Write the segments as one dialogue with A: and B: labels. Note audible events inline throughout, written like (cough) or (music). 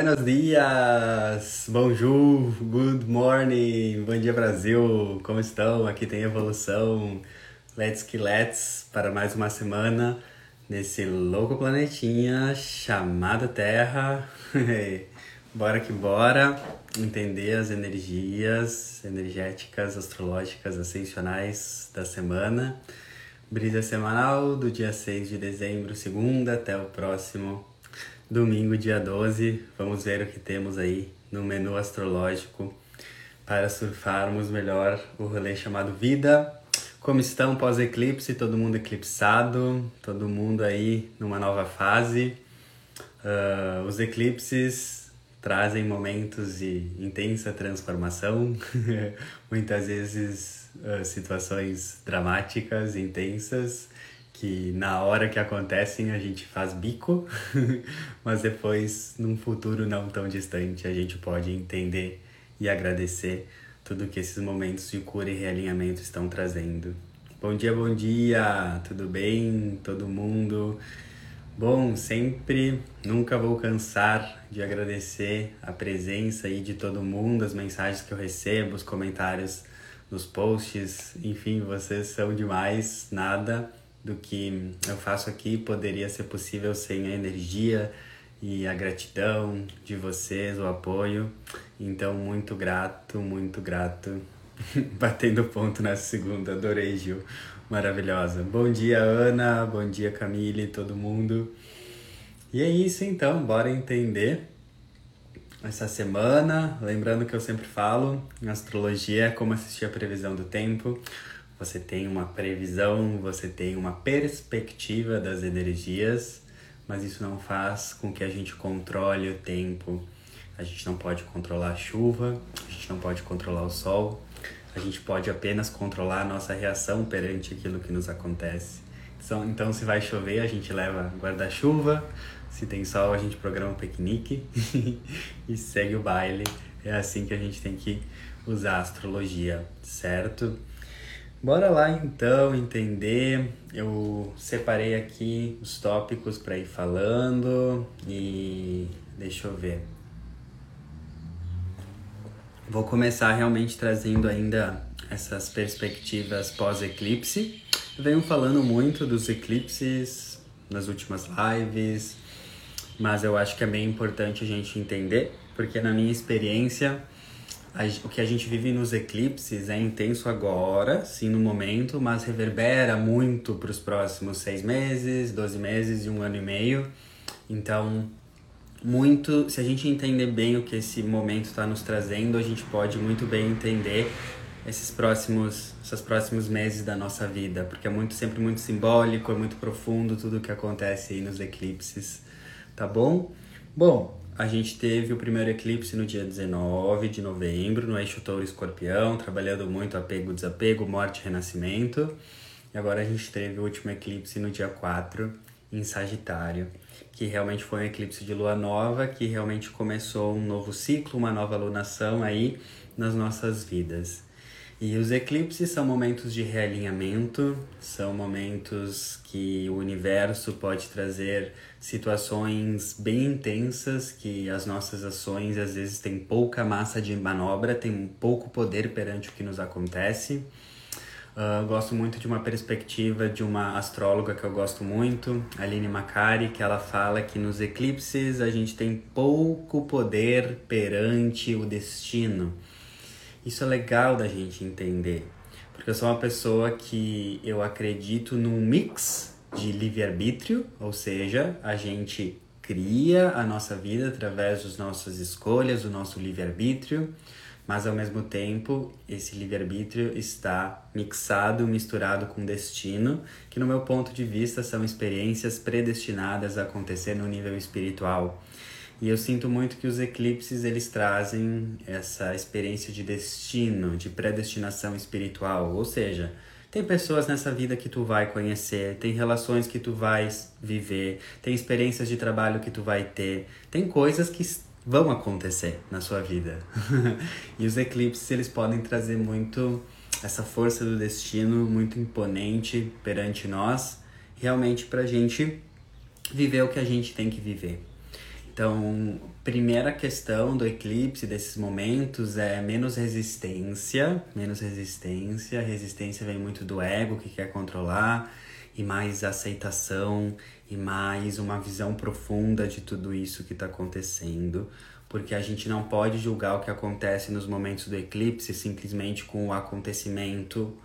A: Buenos dias, bonjour, good morning, bom dia Brasil, como estão? Aqui tem evolução, let's que let's para mais uma semana nesse louco planetinha chamado Terra. (laughs) bora que bora entender as energias energéticas, astrológicas, ascensionais da semana. Brisa semanal do dia 6 de dezembro, segunda, até o próximo domingo, dia 12. Vamos ver o que temos aí no menu astrológico para surfarmos melhor o rolê chamado vida. Como estão pós-eclipse? Todo mundo eclipsado, todo mundo aí numa nova fase. Uh, os eclipses trazem momentos de intensa transformação, (laughs) muitas vezes uh, situações dramáticas, intensas, que na hora que acontecem a gente faz bico, (laughs) mas depois, num futuro não tão distante, a gente pode entender e agradecer tudo que esses momentos de cura e realinhamento estão trazendo. Bom dia, bom dia! Tudo bem? Todo mundo? Bom, sempre, nunca vou cansar de agradecer a presença aí de todo mundo, as mensagens que eu recebo, os comentários nos posts, enfim, vocês são demais, nada do que eu faço aqui poderia ser possível sem a energia e a gratidão de vocês, o apoio. Então, muito grato, muito grato. (laughs) Batendo ponto nessa segunda, adorei, Gil. Maravilhosa. Bom dia, Ana. Bom dia, Camille, todo mundo. E é isso então, bora entender essa semana. Lembrando que eu sempre falo, astrologia é como assistir a previsão do tempo você tem uma previsão, você tem uma perspectiva das energias, mas isso não faz com que a gente controle o tempo. A gente não pode controlar a chuva, a gente não pode controlar o sol, a gente pode apenas controlar a nossa reação perante aquilo que nos acontece. Então, então se vai chover, a gente leva guarda-chuva, se tem sol, a gente programa um piquenique (laughs) e segue o baile. É assim que a gente tem que usar a astrologia, certo? Bora lá então entender. Eu separei aqui os tópicos para ir falando e deixa eu ver. Vou começar realmente trazendo ainda essas perspectivas pós-eclipse. Venho falando muito dos eclipses nas últimas lives, mas eu acho que é bem importante a gente entender, porque na minha experiência o que a gente vive nos eclipses é intenso agora, sim, no momento, mas reverbera muito para os próximos seis meses, doze meses e um ano e meio. Então, muito, se a gente entender bem o que esse momento está nos trazendo, a gente pode muito bem entender esses próximos, esses próximos meses da nossa vida, porque é muito sempre muito simbólico, é muito profundo tudo o que acontece aí nos eclipses, tá bom? Bom, a gente teve o primeiro eclipse no dia 19 de novembro, no eixo Touro Escorpião, trabalhando muito apego, desapego, morte renascimento. E agora a gente teve o último eclipse no dia 4, em Sagitário, que realmente foi um eclipse de lua nova, que realmente começou um novo ciclo, uma nova lunação aí nas nossas vidas. E os eclipses são momentos de realinhamento, são momentos que o universo pode trazer situações bem intensas, que as nossas ações às vezes têm pouca massa de manobra, têm pouco poder perante o que nos acontece. Uh, gosto muito de uma perspectiva de uma astróloga que eu gosto muito, Aline Macari, que ela fala que nos eclipses a gente tem pouco poder perante o destino. Isso é legal da gente entender, porque eu sou uma pessoa que eu acredito num mix de livre-arbítrio, ou seja, a gente cria a nossa vida através das nossas escolhas, do nosso livre-arbítrio, mas ao mesmo tempo esse livre-arbítrio está mixado, misturado com destino, que no meu ponto de vista são experiências predestinadas a acontecer no nível espiritual. E eu sinto muito que os eclipses eles trazem essa experiência de destino, de predestinação espiritual, ou seja, tem pessoas nessa vida que tu vai conhecer, tem relações que tu vais viver, tem experiências de trabalho que tu vai ter, tem coisas que vão acontecer na sua vida. (laughs) e os eclipses eles podem trazer muito essa força do destino muito imponente perante nós, realmente para a gente viver o que a gente tem que viver. Então, primeira questão do eclipse desses momentos é menos resistência, menos resistência. Resistência vem muito do ego que quer controlar e mais aceitação e mais uma visão profunda de tudo isso que está acontecendo, porque a gente não pode julgar o que acontece nos momentos do eclipse simplesmente com o acontecimento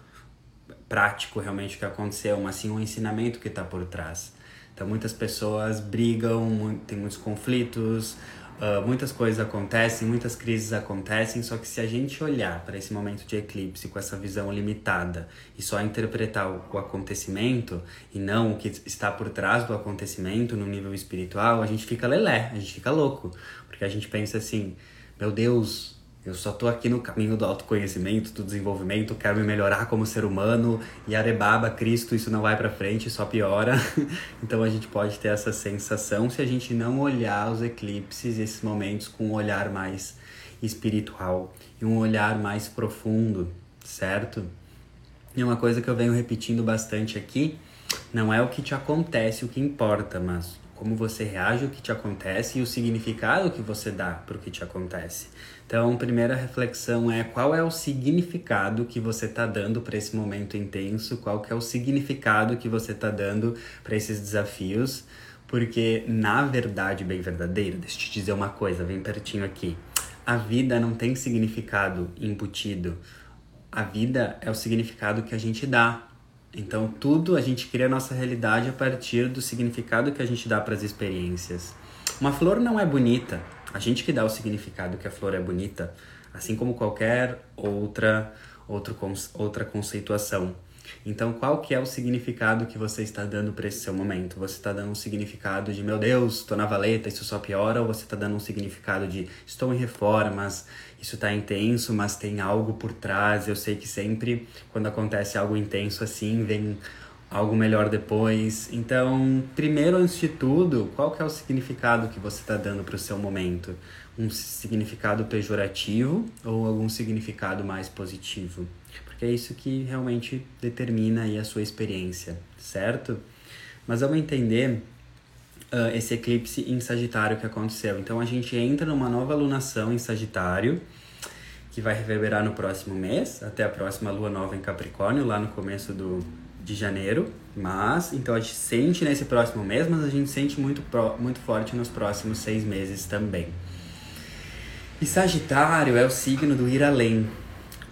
A: prático realmente que aconteceu, mas sim o ensinamento que está por trás. Então muitas pessoas brigam, tem muitos conflitos, uh, muitas coisas acontecem, muitas crises acontecem, só que se a gente olhar para esse momento de eclipse com essa visão limitada e só interpretar o acontecimento e não o que está por trás do acontecimento no nível espiritual, a gente fica lelé, a gente fica louco, porque a gente pensa assim, meu Deus, eu só tô aqui no caminho do autoconhecimento, do desenvolvimento, quero me melhorar como ser humano e arebaba, Cristo, isso não vai para frente, só piora. (laughs) então a gente pode ter essa sensação se a gente não olhar os eclipses, esses momentos com um olhar mais espiritual e um olhar mais profundo, certo? E uma coisa que eu venho repetindo bastante aqui, não é o que te acontece o que importa, mas como você reage ao que te acontece e o significado que você dá para o que te acontece. Então, primeira reflexão é qual é o significado que você está dando para esse momento intenso, qual que é o significado que você está dando para esses desafios, porque na verdade bem verdadeira, deixa eu te dizer uma coisa, vem pertinho aqui. A vida não tem significado embutido. A vida é o significado que a gente dá. Então, tudo a gente cria a nossa realidade a partir do significado que a gente dá para as experiências. Uma flor não é bonita, a gente que dá o significado que a flor é bonita, assim como qualquer outra outro, outra conceituação. Então, qual que é o significado que você está dando para esse seu momento? Você está dando um significado de meu Deus, estou na valeta, isso só piora, ou você está dando um significado de estou em reformas, isso está intenso, mas tem algo por trás. Eu sei que sempre quando acontece algo intenso assim, vem algo melhor depois. Então, primeiro, antes de tudo, qual que é o significado que você está dando para o seu momento? Um significado pejorativo ou algum significado mais positivo? Porque é isso que realmente determina aí a sua experiência, certo? Mas vamos entender uh, esse eclipse em Sagitário que aconteceu. Então, a gente entra numa nova lunação em Sagitário, que vai reverberar no próximo mês, até a próxima lua nova em Capricórnio, lá no começo do, de janeiro, mas então a gente sente nesse próximo mês, mas a gente sente muito, muito forte nos próximos seis meses também. E Sagitário é o signo do ir além.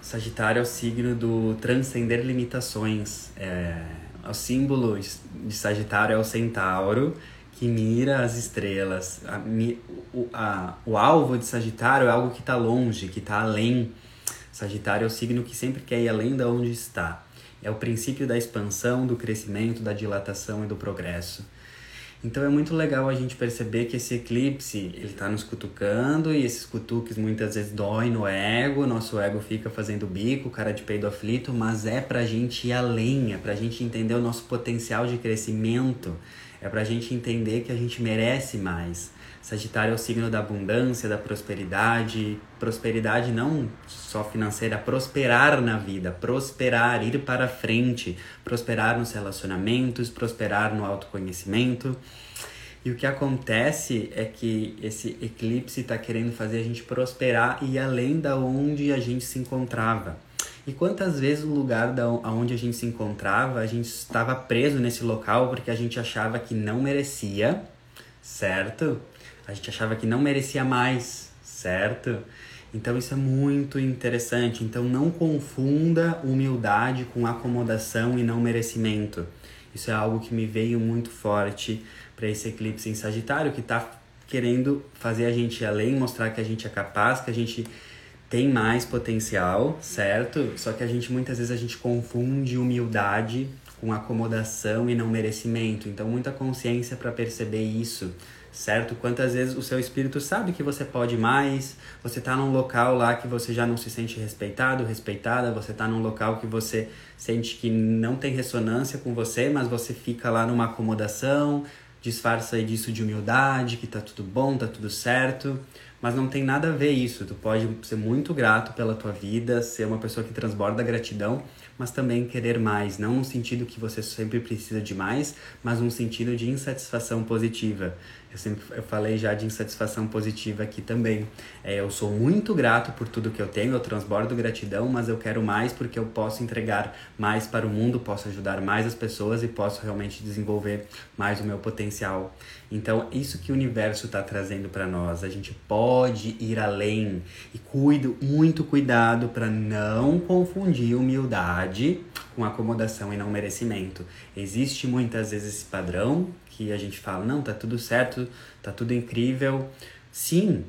A: Sagitário é o signo do transcender limitações. É, o símbolo de Sagitário é o centauro que mira as estrelas. A, o, a, o alvo de Sagitário é algo que está longe, que está além. Sagitário é o signo que sempre quer ir além de onde está. É o princípio da expansão, do crescimento, da dilatação e do progresso. Então é muito legal a gente perceber que esse eclipse, ele está nos cutucando e esses cutuques muitas vezes doem no ego, nosso ego fica fazendo bico, cara de peido aflito, mas é pra gente ir além, é pra gente entender o nosso potencial de crescimento, é pra gente entender que a gente merece mais. Sagitário é o signo da abundância, da prosperidade. Prosperidade não só financeira, prosperar na vida, prosperar, ir para frente, prosperar nos relacionamentos, prosperar no autoconhecimento. E o que acontece é que esse eclipse está querendo fazer a gente prosperar e ir além da onde a gente se encontrava. E quantas vezes o lugar da onde a gente se encontrava, a gente estava preso nesse local porque a gente achava que não merecia, certo? A gente achava que não merecia mais, certo? Então isso é muito interessante. Então não confunda humildade com acomodação e não merecimento. Isso é algo que me veio muito forte para esse eclipse em Sagitário que está querendo fazer a gente ir além, mostrar que a gente é capaz, que a gente tem mais potencial, certo? Só que a gente muitas vezes a gente confunde humildade com acomodação e não merecimento. Então muita consciência para perceber isso certo? Quantas vezes o seu espírito sabe que você pode mais, você está num local lá que você já não se sente respeitado, respeitada, você está num local que você sente que não tem ressonância com você, mas você fica lá numa acomodação, disfarça disso de humildade, que tá tudo bom, tá tudo certo, mas não tem nada a ver isso. Tu pode ser muito grato pela tua vida, ser uma pessoa que transborda gratidão, mas também querer mais, não no sentido que você sempre precisa de mais, mas num sentido de insatisfação positiva. Eu sempre eu falei já de insatisfação positiva aqui também. É, eu sou muito grato por tudo que eu tenho, eu transbordo gratidão, mas eu quero mais porque eu posso entregar mais para o mundo, posso ajudar mais as pessoas e posso realmente desenvolver mais o meu potencial. Então, isso que o universo está trazendo para nós, a gente pode ir além e cuido muito cuidado para não confundir humildade com acomodação e não merecimento. Existe muitas vezes esse padrão que a gente fala, não, tá tudo certo, tá tudo incrível. Sim,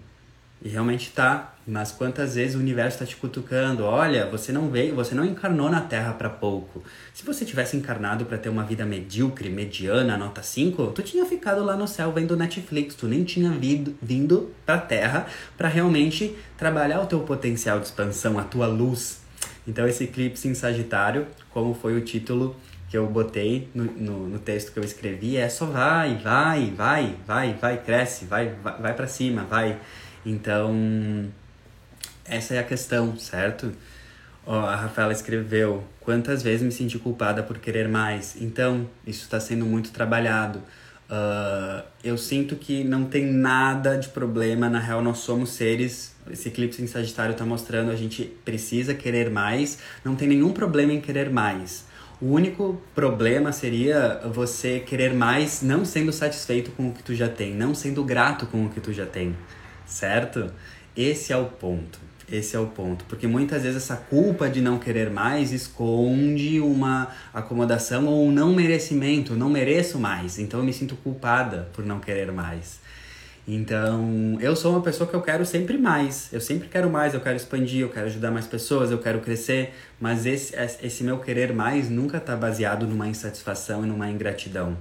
A: e realmente tá, mas quantas vezes o universo está te cutucando? Olha, você não veio, você não encarnou na Terra para pouco. Se você tivesse encarnado para ter uma vida medíocre, mediana, nota 5, tu tinha ficado lá no céu vendo Netflix, tu nem tinha vindo, vindo pra Terra para realmente trabalhar o teu potencial de expansão, a tua luz. Então esse eclipse em Sagitário, como foi o título que eu botei no, no, no, texto que eu escrevi é só vai, vai, vai, vai, vai, cresce, vai, vai, vai para cima, vai. Então, essa é a questão, certo? Ó, a Rafaela escreveu: Quantas vezes me senti culpada por querer mais? Então, isso está sendo muito trabalhado. Uh, eu sinto que não tem nada de problema, na real, nós somos seres. Esse eclipse em Sagitário está mostrando a gente precisa querer mais, não tem nenhum problema em querer mais. O único problema seria você querer mais não sendo satisfeito com o que tu já tem, não sendo grato com o que tu já tem, certo? Esse é o ponto. Esse é o ponto, porque muitas vezes essa culpa de não querer mais esconde uma acomodação ou um não merecimento, não mereço mais, então eu me sinto culpada por não querer mais. Então, eu sou uma pessoa que eu quero sempre mais. Eu sempre quero mais, eu quero expandir, eu quero ajudar mais pessoas, eu quero crescer, mas esse, esse meu querer mais nunca está baseado numa insatisfação e numa ingratidão.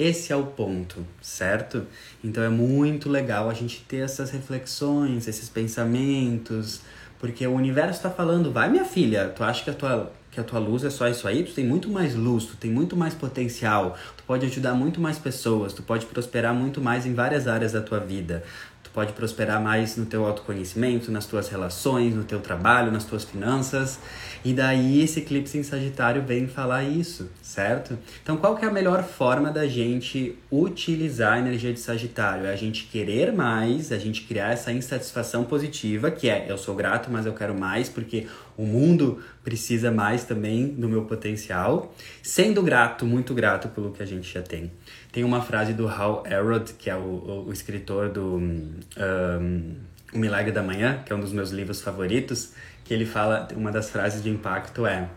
A: Esse é o ponto, certo? Então é muito legal a gente ter essas reflexões, esses pensamentos, porque o universo está falando, vai minha filha, tu acha que a tua que a tua luz é só isso aí, tu tem muito mais luz, tu tem muito mais potencial, tu pode ajudar muito mais pessoas, tu pode prosperar muito mais em várias áreas da tua vida. Tu pode prosperar mais no teu autoconhecimento, nas tuas relações, no teu trabalho, nas tuas finanças. E daí esse eclipse em Sagitário vem falar isso, certo? Então qual que é a melhor forma da gente utilizar a energia de Sagitário? É a gente querer mais, a gente criar essa insatisfação positiva, que é eu sou grato, mas eu quero mais, porque o mundo precisa mais também do meu potencial, sendo grato, muito grato pelo que a gente já tem. Tem uma frase do Hal Elrod, que é o, o, o escritor do um, O Milagre da Manhã, que é um dos meus livros favoritos, que ele fala, uma das frases de impacto é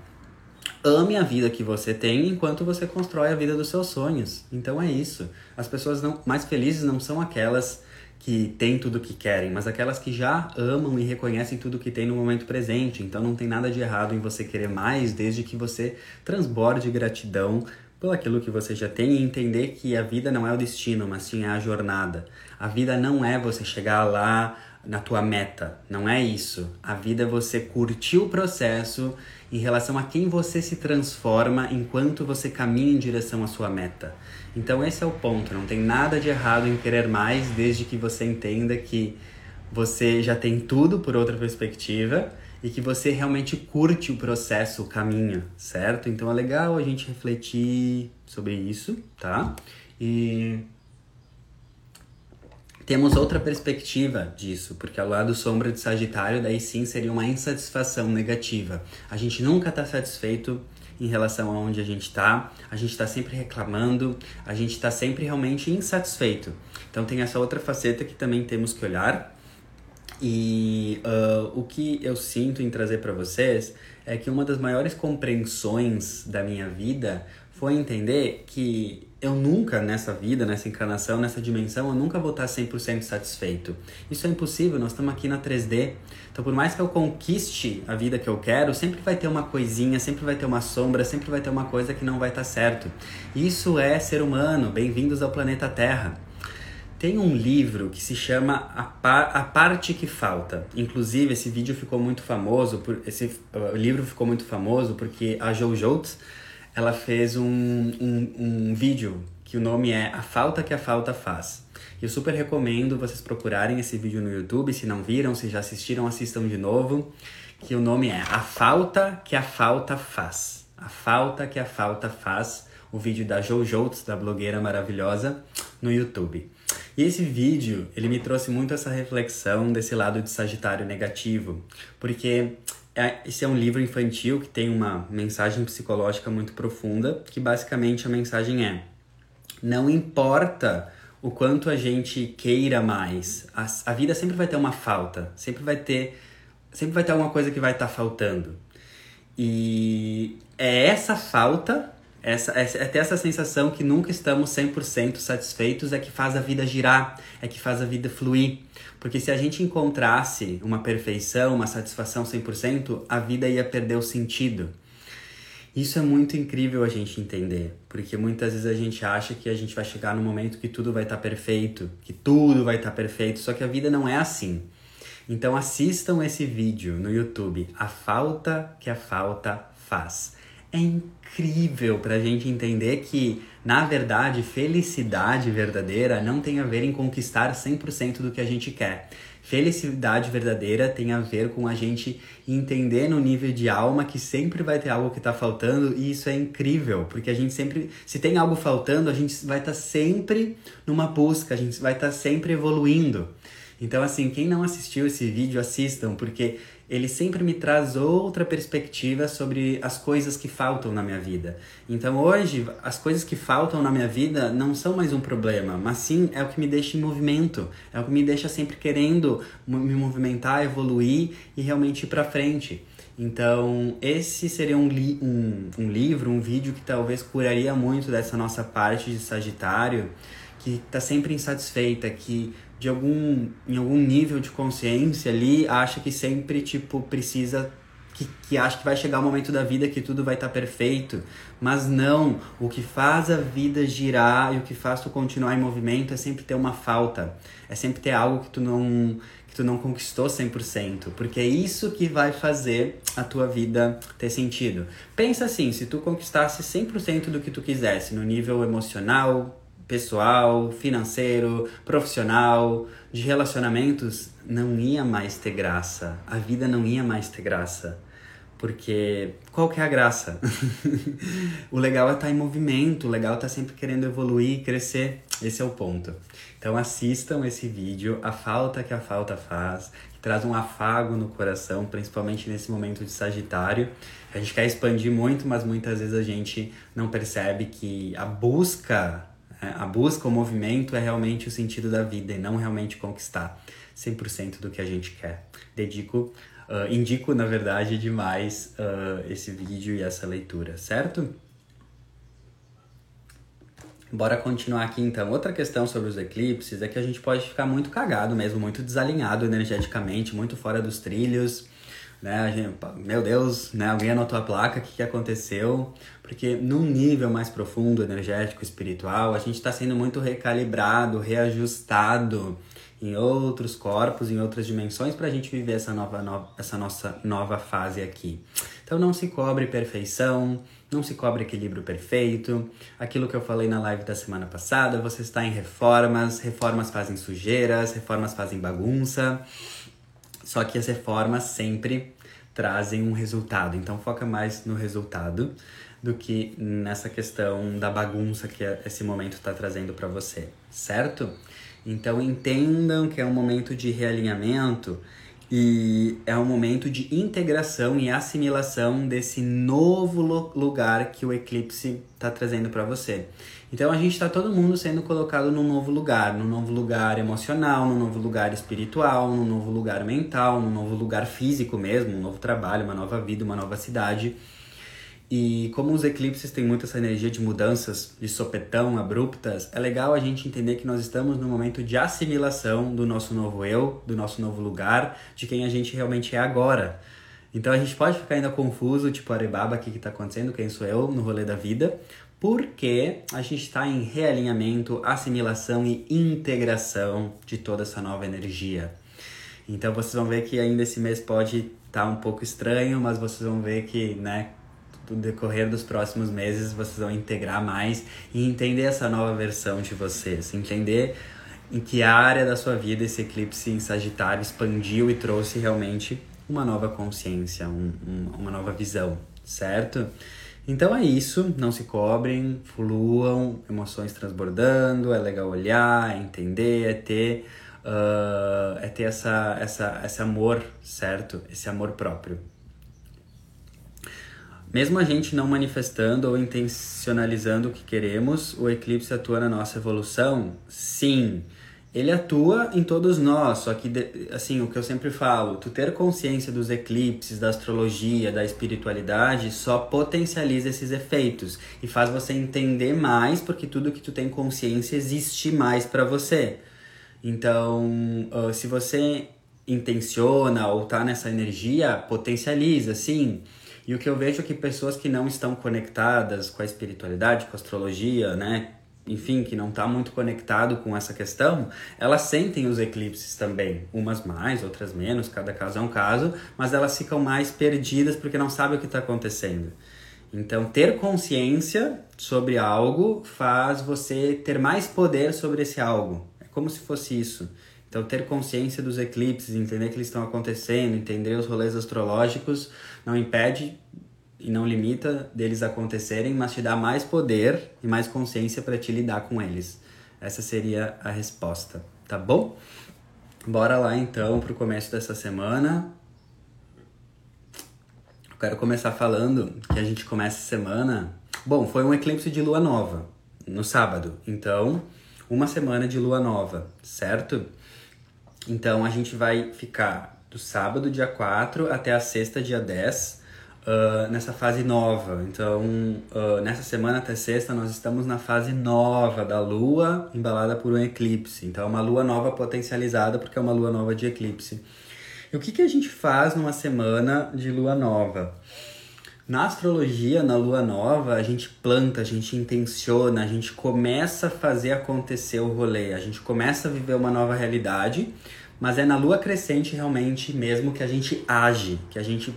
A: Ame a vida que você tem enquanto você constrói a vida dos seus sonhos. Então é isso. As pessoas não, mais felizes não são aquelas que têm tudo o que querem, mas aquelas que já amam e reconhecem tudo que tem no momento presente. Então não tem nada de errado em você querer mais, desde que você transborde gratidão pelo aquilo que você já tem e entender que a vida não é o destino, mas sim a jornada. A vida não é você chegar lá na tua meta, não é isso. A vida é você curtir o processo em relação a quem você se transforma enquanto você caminha em direção à sua meta. Então esse é o ponto, não tem nada de errado em querer mais desde que você entenda que você já tem tudo por outra perspectiva e que você realmente curte o processo, o caminho, certo? Então é legal a gente refletir sobre isso, tá? E temos outra perspectiva disso, porque ao lado sombra de Sagitário, daí sim seria uma insatisfação negativa. A gente nunca está satisfeito em relação a onde a gente está, a gente está sempre reclamando, a gente está sempre realmente insatisfeito. Então tem essa outra faceta que também temos que olhar, e uh, o que eu sinto em trazer para vocês é que uma das maiores compreensões da minha vida foi entender que eu nunca nessa vida, nessa encarnação, nessa dimensão, eu nunca vou estar 100% satisfeito. Isso é impossível, nós estamos aqui na 3D. Então, por mais que eu conquiste a vida que eu quero, sempre vai ter uma coisinha, sempre vai ter uma sombra, sempre vai ter uma coisa que não vai estar certo. Isso é ser humano. Bem-vindos ao planeta Terra. Tem um livro que se chama A, Par a Parte que Falta. Inclusive, esse vídeo ficou muito famoso, por, esse uh, livro ficou muito famoso porque a Jojo ela fez um, um, um vídeo que o nome é A Falta que a Falta Faz. Eu super recomendo vocês procurarem esse vídeo no YouTube, se não viram, se já assistiram, assistam de novo, que o nome é A Falta que a Falta Faz. A Falta que a Falta Faz, o vídeo da Jojo, da blogueira maravilhosa, no YouTube. E esse vídeo, ele me trouxe muito essa reflexão desse lado de Sagitário negativo, porque é, esse é um livro infantil que tem uma mensagem psicológica muito profunda, que basicamente a mensagem é: não importa o quanto a gente queira mais, a, a vida sempre vai ter uma falta, sempre vai ter, sempre vai ter alguma coisa que vai estar tá faltando. E é essa falta essa, é, ter essa sensação que nunca estamos 100% satisfeitos é que faz a vida girar, é que faz a vida fluir. Porque se a gente encontrasse uma perfeição, uma satisfação 100%, a vida ia perder o sentido. Isso é muito incrível a gente entender, porque muitas vezes a gente acha que a gente vai chegar no momento que tudo vai estar tá perfeito, que tudo vai estar tá perfeito, só que a vida não é assim. Então assistam esse vídeo no YouTube, A Falta que a Falta Faz é incrível para a gente entender que, na verdade, felicidade verdadeira não tem a ver em conquistar 100% do que a gente quer. Felicidade verdadeira tem a ver com a gente entender no nível de alma que sempre vai ter algo que está faltando e isso é incrível, porque a gente sempre, se tem algo faltando, a gente vai estar tá sempre numa busca, a gente vai estar tá sempre evoluindo. Então, assim, quem não assistiu esse vídeo, assistam, porque ele sempre me traz outra perspectiva sobre as coisas que faltam na minha vida. Então hoje, as coisas que faltam na minha vida não são mais um problema, mas sim é o que me deixa em movimento, é o que me deixa sempre querendo me movimentar, evoluir e realmente ir para frente. Então, esse seria um, li um, um livro, um vídeo que talvez curaria muito dessa nossa parte de Sagitário, que está sempre insatisfeita, que de algum em algum nível de consciência ali acha que sempre tipo precisa que, que acha que vai chegar o momento da vida que tudo vai estar tá perfeito, mas não, o que faz a vida girar e o que faz tu continuar em movimento é sempre ter uma falta, é sempre ter algo que tu não que tu não conquistou 100%, porque é isso que vai fazer a tua vida ter sentido. Pensa assim, se tu conquistasse 100% do que tu quisesse no nível emocional, pessoal, financeiro, profissional, de relacionamentos, não ia mais ter graça. A vida não ia mais ter graça. Porque qual que é a graça? (laughs) o legal é estar tá em movimento, o legal é estar tá sempre querendo evoluir, crescer. Esse é o ponto. Então assistam esse vídeo, a falta que a falta faz, que traz um afago no coração, principalmente nesse momento de Sagitário. A gente quer expandir muito, mas muitas vezes a gente não percebe que a busca a busca, o movimento é realmente o sentido da vida e não realmente conquistar 100% do que a gente quer. Dedico, uh, indico, na verdade, demais uh, esse vídeo e essa leitura, certo? Bora continuar aqui então. Outra questão sobre os eclipses é que a gente pode ficar muito cagado mesmo, muito desalinhado energeticamente, muito fora dos trilhos né? Gente, meu Deus, né? Alguém anotou a placa, o que, que aconteceu? Porque num nível mais profundo, energético, espiritual, a gente está sendo muito recalibrado, reajustado em outros corpos, em outras dimensões, para a gente viver essa, nova, no, essa nossa nova fase aqui. Então não se cobre perfeição, não se cobre equilíbrio perfeito. Aquilo que eu falei na live da semana passada, você está em reformas, reformas fazem sujeiras, reformas fazem bagunça. Só que as reformas sempre trazem um resultado. Então foca mais no resultado do que nessa questão da bagunça que esse momento está trazendo para você, certo? Então entendam que é um momento de realinhamento e é um momento de integração e assimilação desse novo lugar que o eclipse está trazendo para você. Então a gente está todo mundo sendo colocado num novo lugar, num novo lugar emocional, num novo lugar espiritual, num novo lugar mental, num novo lugar físico mesmo, um novo trabalho, uma nova vida, uma nova cidade. E como os eclipses têm muito essa energia de mudanças, de sopetão, abruptas, é legal a gente entender que nós estamos no momento de assimilação do nosso novo eu, do nosso novo lugar, de quem a gente realmente é agora. Então a gente pode ficar ainda confuso, tipo, Arebaba, o que está acontecendo, quem sou eu no rolê da vida, porque a gente está em realinhamento, assimilação e integração de toda essa nova energia. Então vocês vão ver que ainda esse mês pode estar tá um pouco estranho, mas vocês vão ver que, né, do decorrer dos próximos meses vocês vão integrar mais e entender essa nova versão de vocês, entender em que área da sua vida esse eclipse em Sagitário expandiu e trouxe realmente uma nova consciência, um, um, uma nova visão, certo? Então é isso, não se cobrem, fluam, emoções transbordando, é legal olhar, é entender, é ter, uh, é ter essa, essa, esse amor, certo? Esse amor próprio. Mesmo a gente não manifestando ou intencionalizando o que queremos, o eclipse atua na nossa evolução? Sim ele atua em todos nós, só que, assim, o que eu sempre falo, tu ter consciência dos eclipses, da astrologia, da espiritualidade, só potencializa esses efeitos e faz você entender mais, porque tudo que tu tem consciência existe mais para você. Então, se você intenciona ou tá nessa energia, potencializa, sim. E o que eu vejo é que pessoas que não estão conectadas com a espiritualidade, com a astrologia, né, enfim, que não está muito conectado com essa questão, elas sentem os eclipses também. Umas mais, outras menos, cada caso é um caso, mas elas ficam mais perdidas porque não sabem o que está acontecendo. Então, ter consciência sobre algo faz você ter mais poder sobre esse algo. É como se fosse isso. Então, ter consciência dos eclipses, entender que eles estão acontecendo, entender os rolês astrológicos, não impede e não limita deles acontecerem, mas te dá mais poder e mais consciência para te lidar com eles. Essa seria a resposta, tá bom? Bora lá então pro começo dessa semana. Eu quero começar falando que a gente começa a semana. Bom, foi um eclipse de lua nova no sábado, então uma semana de lua nova, certo? Então a gente vai ficar do sábado, dia 4, até a sexta, dia 10 uh, nessa fase nova. Então, uh, nessa semana até sexta, nós estamos na fase nova da Lua, embalada por um eclipse. Então, é uma Lua nova potencializada, porque é uma Lua nova de eclipse. E o que, que a gente faz numa semana de Lua nova? Na astrologia, na lua nova, a gente planta, a gente intenciona, a gente começa a fazer acontecer o rolê, a gente começa a viver uma nova realidade, mas é na lua crescente realmente mesmo que a gente age, que a gente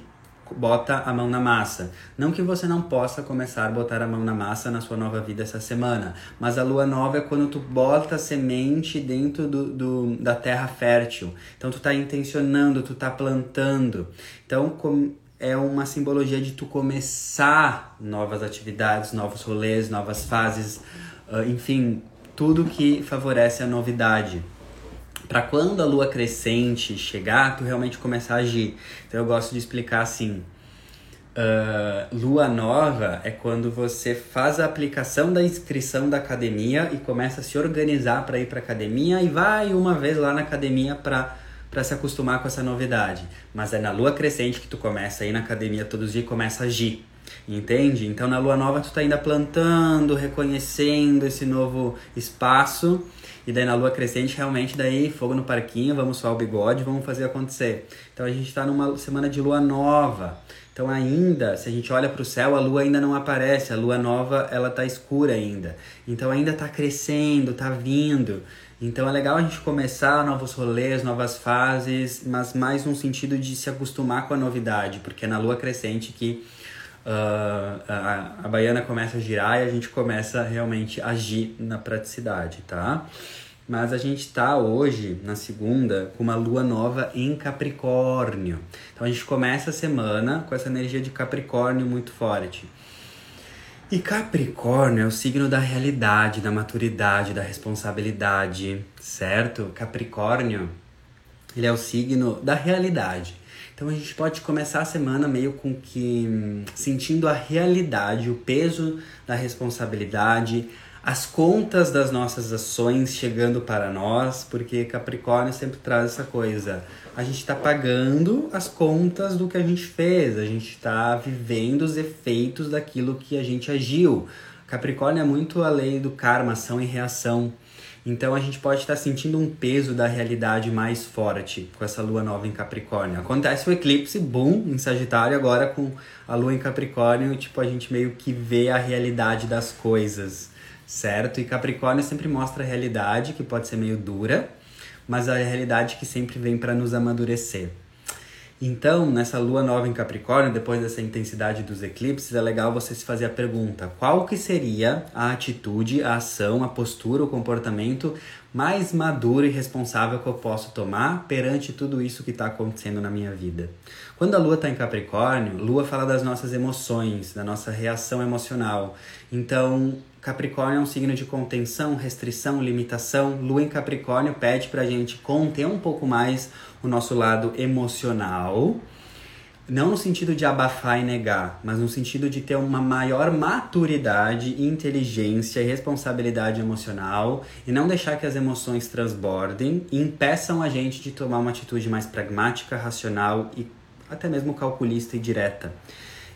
A: bota a mão na massa. Não que você não possa começar a botar a mão na massa na sua nova vida essa semana, mas a lua nova é quando tu bota a semente dentro do, do da terra fértil. Então tu tá intencionando, tu tá plantando. Então com, é uma simbologia de tu começar novas atividades, novos rolês, novas fases, uh, enfim, tudo que favorece a novidade para quando a lua crescente chegar, tu realmente começar a agir. Então eu gosto de explicar assim: uh, lua nova é quando você faz a aplicação da inscrição da academia e começa a se organizar para ir para academia e vai uma vez lá na academia para para se acostumar com essa novidade. Mas é na lua crescente que tu começa a ir na academia todos os dias e começa a agir. Entende? Então na lua nova tu tá ainda plantando, reconhecendo esse novo espaço e daí na lua crescente, realmente, daí fogo no parquinho, vamos suar o bigode, vamos fazer acontecer. Então a gente está numa semana de lua nova. Então ainda, se a gente olha para o céu, a lua ainda não aparece, a lua nova ela tá escura ainda. Então ainda está crescendo, está vindo. Então é legal a gente começar novos rolês, novas fases, mas mais um sentido de se acostumar com a novidade, porque é na lua crescente que uh, a, a baiana começa a girar e a gente começa realmente a agir na praticidade, tá? Mas a gente tá hoje, na segunda, com uma lua nova em Capricórnio. Então a gente começa a semana com essa energia de Capricórnio muito forte. E Capricórnio é o signo da realidade, da maturidade, da responsabilidade, certo? Capricórnio, ele é o signo da realidade. Então a gente pode começar a semana meio com que hum, sentindo a realidade, o peso da responsabilidade, as contas das nossas ações chegando para nós, porque Capricórnio sempre traz essa coisa. A gente está pagando as contas do que a gente fez, a gente está vivendo os efeitos daquilo que a gente agiu. Capricórnio é muito a lei do karma, ação e reação. Então a gente pode estar sentindo um peso da realidade mais forte com essa lua nova em Capricórnio. Acontece o eclipse, boom, em Sagitário, agora com a lua em Capricórnio, tipo, a gente meio que vê a realidade das coisas, certo? E Capricórnio sempre mostra a realidade, que pode ser meio dura, mas a realidade que sempre vem para nos amadurecer. Então, nessa lua nova em Capricórnio, depois dessa intensidade dos eclipses, é legal você se fazer a pergunta: qual que seria a atitude, a ação, a postura, o comportamento mais maduro e responsável que eu posso tomar perante tudo isso que está acontecendo na minha vida? Quando a lua está em Capricórnio, lua fala das nossas emoções, da nossa reação emocional. Então, Capricórnio é um signo de contenção, restrição, limitação. Lua em Capricórnio pede para a gente conter um pouco mais o nosso lado emocional, não no sentido de abafar e negar, mas no sentido de ter uma maior maturidade, inteligência e responsabilidade emocional e não deixar que as emoções transbordem e impeçam a gente de tomar uma atitude mais pragmática, racional e até mesmo calculista e direta.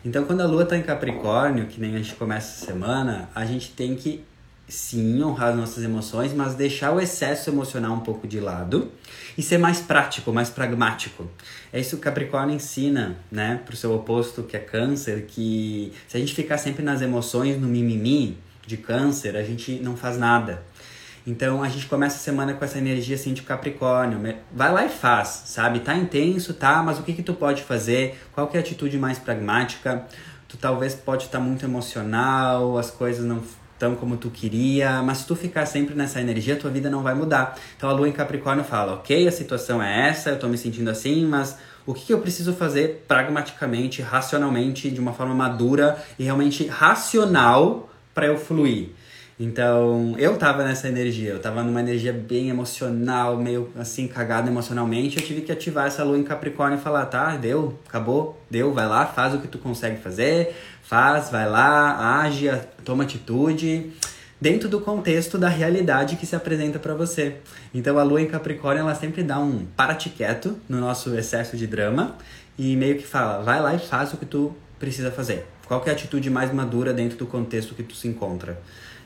A: Então, quando a lua está em Capricórnio, que nem a gente começa a semana, a gente tem que sim, honrar as nossas emoções, mas deixar o excesso emocional um pouco de lado e ser mais prático, mais pragmático. É isso que o Capricórnio ensina, né, pro seu oposto, que é Câncer, que se a gente ficar sempre nas emoções, no mimimi de Câncer, a gente não faz nada. Então a gente começa a semana com essa energia assim de Capricórnio. Vai lá e faz, sabe? Tá intenso, tá? Mas o que que tu pode fazer? Qual que é a atitude mais pragmática? Tu talvez pode estar tá muito emocional, as coisas não tão como tu queria, mas se tu ficar sempre nessa energia, tua vida não vai mudar. Então a lua em Capricórnio fala: ok, a situação é essa, eu tô me sentindo assim, mas o que, que eu preciso fazer pragmaticamente, racionalmente, de uma forma madura e realmente racional para eu fluir? Então, eu tava nessa energia, eu tava numa energia bem emocional, meio assim, cagada emocionalmente. Eu tive que ativar essa lua em Capricórnio e falar: tá, deu, acabou, deu, vai lá, faz o que tu consegue fazer, faz, vai lá, age, toma atitude, dentro do contexto da realidade que se apresenta para você. Então, a lua em Capricórnio, ela sempre dá um para-te quieto no nosso excesso de drama e meio que fala: vai lá e faz o que tu precisa fazer. Qual é a atitude mais madura dentro do contexto que tu se encontra?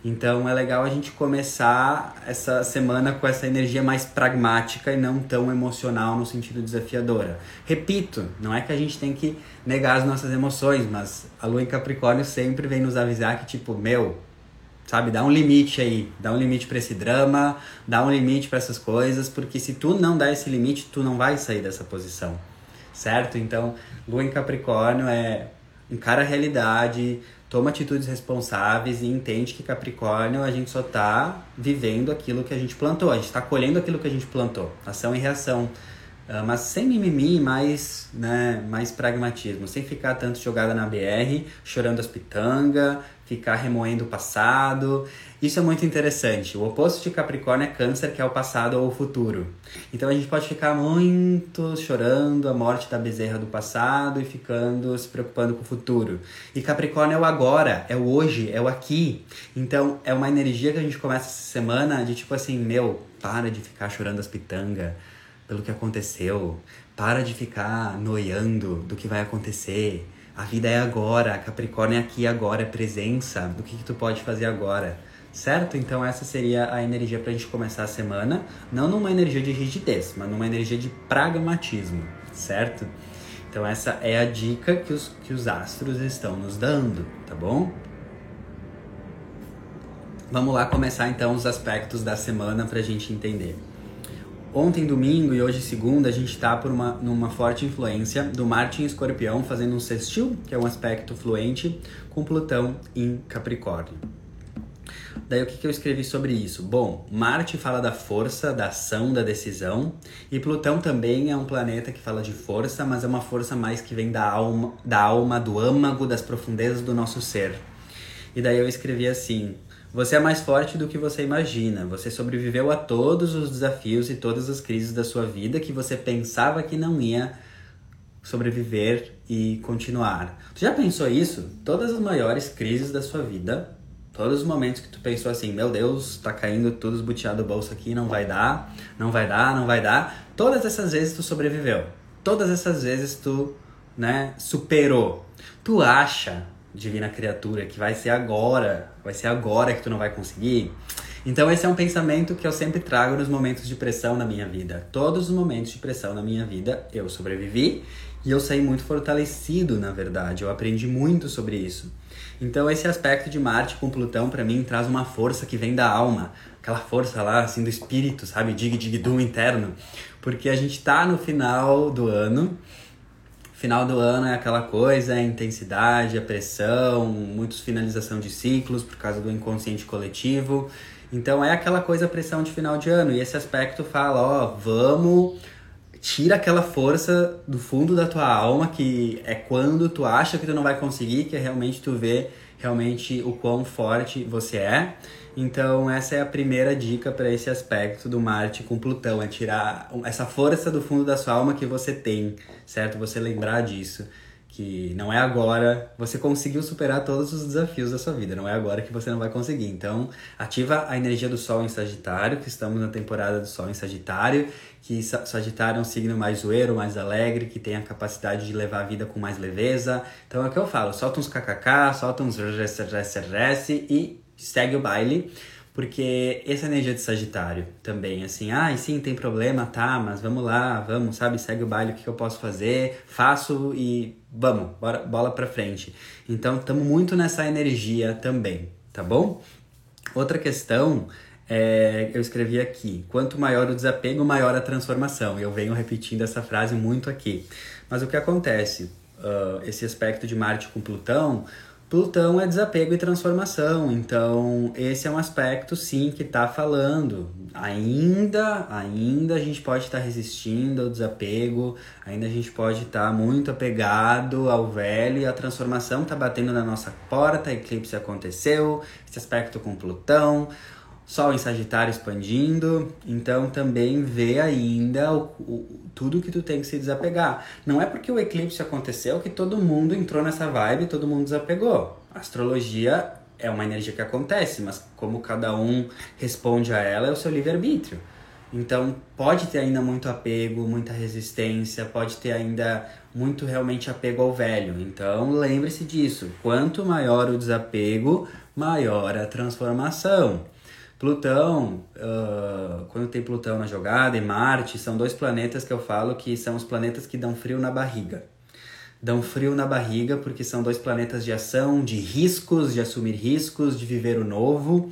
A: Então é legal a gente começar essa semana com essa energia mais pragmática e não tão emocional no sentido desafiadora. Repito, não é que a gente tem que negar as nossas emoções, mas a lua em Capricórnio sempre vem nos avisar que tipo, meu, sabe, dá um limite aí, dá um limite para esse drama, dá um limite para essas coisas, porque se tu não dá esse limite, tu não vai sair dessa posição. Certo? Então, lua em Capricórnio é encara a realidade, toma atitudes responsáveis e entende que Capricórnio a gente só está vivendo aquilo que a gente plantou, a gente está colhendo aquilo que a gente plantou, ação e reação. Uh, mas sem mimimi, mais, né, mais pragmatismo, sem ficar tanto jogada na BR, chorando as pitangas, ficar remoendo o passado. Isso é muito interessante. O oposto de Capricórnio é Câncer, que é o passado ou o futuro. Então a gente pode ficar muito chorando a morte da bezerra do passado e ficando se preocupando com o futuro. E Capricórnio é o agora, é o hoje, é o aqui. Então é uma energia que a gente começa essa semana de tipo assim, meu, para de ficar chorando as pitangas pelo que aconteceu. Para de ficar noiando do que vai acontecer. A vida é agora, Capricórnio é aqui agora, é presença do que, que tu pode fazer agora. Certo? Então essa seria a energia para a gente começar a semana, não numa energia de rigidez, mas numa energia de pragmatismo, certo? Então essa é a dica que os, que os astros estão nos dando, tá bom? Vamos lá começar então os aspectos da semana para a gente entender. Ontem, domingo e hoje, segunda, a gente está por uma, numa forte influência do Marte em Escorpião, fazendo um sextil, que é um aspecto fluente, com Plutão em Capricórnio. Daí o que, que eu escrevi sobre isso? Bom, Marte fala da força, da ação, da decisão, e Plutão também é um planeta que fala de força, mas é uma força mais que vem da alma, da alma, do âmago, das profundezas do nosso ser. E daí eu escrevi assim: você é mais forte do que você imagina. Você sobreviveu a todos os desafios e todas as crises da sua vida que você pensava que não ia sobreviver e continuar. Você já pensou isso? Todas as maiores crises da sua vida, todos os momentos que tu pensou assim, meu Deus, tá caindo tudo esbuteado do bolso aqui, não vai dar, não vai dar, não vai dar. Todas essas vezes tu sobreviveu. Todas essas vezes tu, né, superou. Tu acha divina criatura, que vai ser agora, vai ser agora que tu não vai conseguir. Então esse é um pensamento que eu sempre trago nos momentos de pressão na minha vida. Todos os momentos de pressão na minha vida eu sobrevivi e eu saí muito fortalecido, na verdade. Eu aprendi muito sobre isso. Então esse aspecto de Marte com Plutão para mim traz uma força que vem da alma, aquela força lá assim do espírito, sabe, dig dig do interno, porque a gente tá no final do ano Final do ano é aquela coisa, a intensidade, a pressão, muitos finalização de ciclos por causa do inconsciente coletivo. Então é aquela coisa, pressão de final de ano. E esse aspecto fala, ó, vamos tira aquela força do fundo da tua alma, que é quando tu acha que tu não vai conseguir, que é realmente tu vê realmente o quão forte você é. Então, essa é a primeira dica para esse aspecto do Marte com Plutão, é tirar essa força do fundo da sua alma que você tem, certo? Você lembrar disso que não é agora, você conseguiu superar todos os desafios da sua vida, não é agora que você não vai conseguir. Então, ativa a energia do Sol em Sagitário, que estamos na temporada do Sol em Sagitário, que Sagitário é um signo mais zoeiro, mais alegre, que tem a capacidade de levar a vida com mais leveza. Então é o que eu falo, solta uns kkk, solta uns rs e segue o baile. Porque essa energia de Sagitário também, assim, ah, sim, tem problema, tá, mas vamos lá, vamos, sabe, segue o baile, o que eu posso fazer, faço e vamos, bora, bola pra frente. Então, estamos muito nessa energia também, tá bom? Outra questão é, eu escrevi aqui: quanto maior o desapego, maior a transformação. Eu venho repetindo essa frase muito aqui. Mas o que acontece? Uh, esse aspecto de Marte com Plutão Plutão é desapego e transformação, então esse é um aspecto sim que está falando. Ainda, ainda a gente pode estar tá resistindo ao desapego, ainda a gente pode estar tá muito apegado ao velho e a transformação está batendo na nossa porta, eclipse aconteceu, esse aspecto com Plutão. Sol em Sagitário expandindo, então também vê ainda o, o, tudo que tu tem que se desapegar. Não é porque o eclipse aconteceu que todo mundo entrou nessa vibe, todo mundo desapegou. A astrologia é uma energia que acontece, mas como cada um responde a ela é o seu livre-arbítrio. Então pode ter ainda muito apego, muita resistência, pode ter ainda muito realmente apego ao velho. Então lembre-se disso. Quanto maior o desapego, maior a transformação. Plutão, uh, quando tem Plutão na jogada e Marte, são dois planetas que eu falo que são os planetas que dão frio na barriga. Dão frio na barriga porque são dois planetas de ação, de riscos, de assumir riscos, de viver o novo.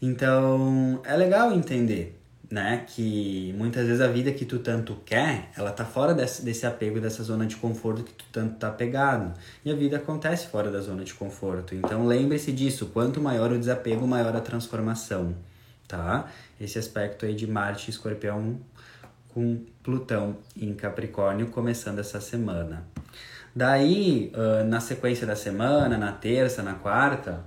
A: Então é legal entender né? Que muitas vezes a vida que tu tanto quer, ela tá fora desse, desse apego, dessa zona de conforto que tu tanto tá pegado. E a vida acontece fora da zona de conforto. Então lembre-se disso, quanto maior o desapego, maior a transformação, tá? Esse aspecto aí de Marte Escorpião com Plutão em Capricórnio começando essa semana. Daí, na sequência da semana, na terça, na quarta,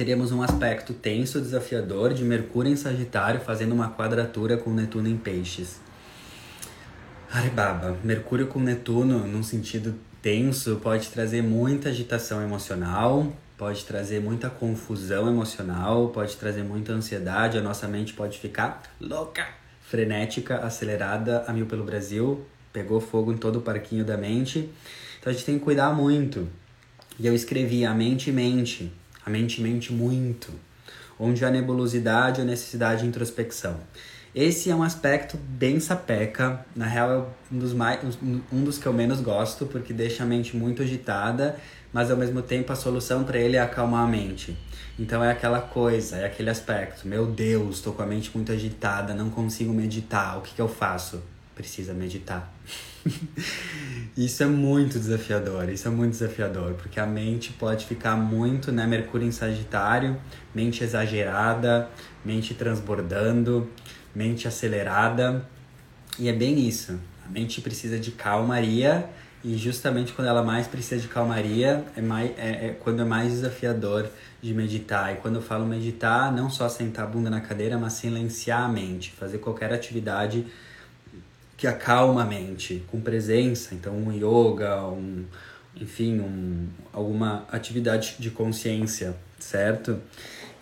A: teríamos um aspecto tenso, desafiador de Mercúrio em Sagitário fazendo uma quadratura com Netuno em Peixes. Aribaba, Mercúrio com Netuno, num sentido tenso, pode trazer muita agitação emocional, pode trazer muita confusão emocional, pode trazer muita ansiedade, a nossa mente pode ficar louca, frenética, acelerada a mil pelo Brasil, pegou fogo em todo o parquinho da mente. Então a gente tem que cuidar muito. E eu escrevi a mente mente a mente mente muito, onde há nebulosidade ou necessidade de introspecção. Esse é um aspecto bem sapeca, na real é um dos, mais, um dos que eu menos gosto, porque deixa a mente muito agitada, mas ao mesmo tempo a solução para ele é acalmar a mente. Então é aquela coisa, é aquele aspecto, meu Deus, estou com a mente muito agitada, não consigo meditar, o que, que eu faço? Precisa meditar. (laughs) isso é muito desafiador, isso é muito desafiador, porque a mente pode ficar muito, né, Mercúrio em Sagitário, mente exagerada, mente transbordando, mente acelerada, e é bem isso. A mente precisa de calmaria e justamente quando ela mais precisa de calmaria é, mais, é, é quando é mais desafiador de meditar. E quando eu falo meditar, não só sentar a bunda na cadeira, mas silenciar a mente, fazer qualquer atividade que acalma a mente, com presença, então um yoga, um, enfim, um, alguma atividade de consciência, certo?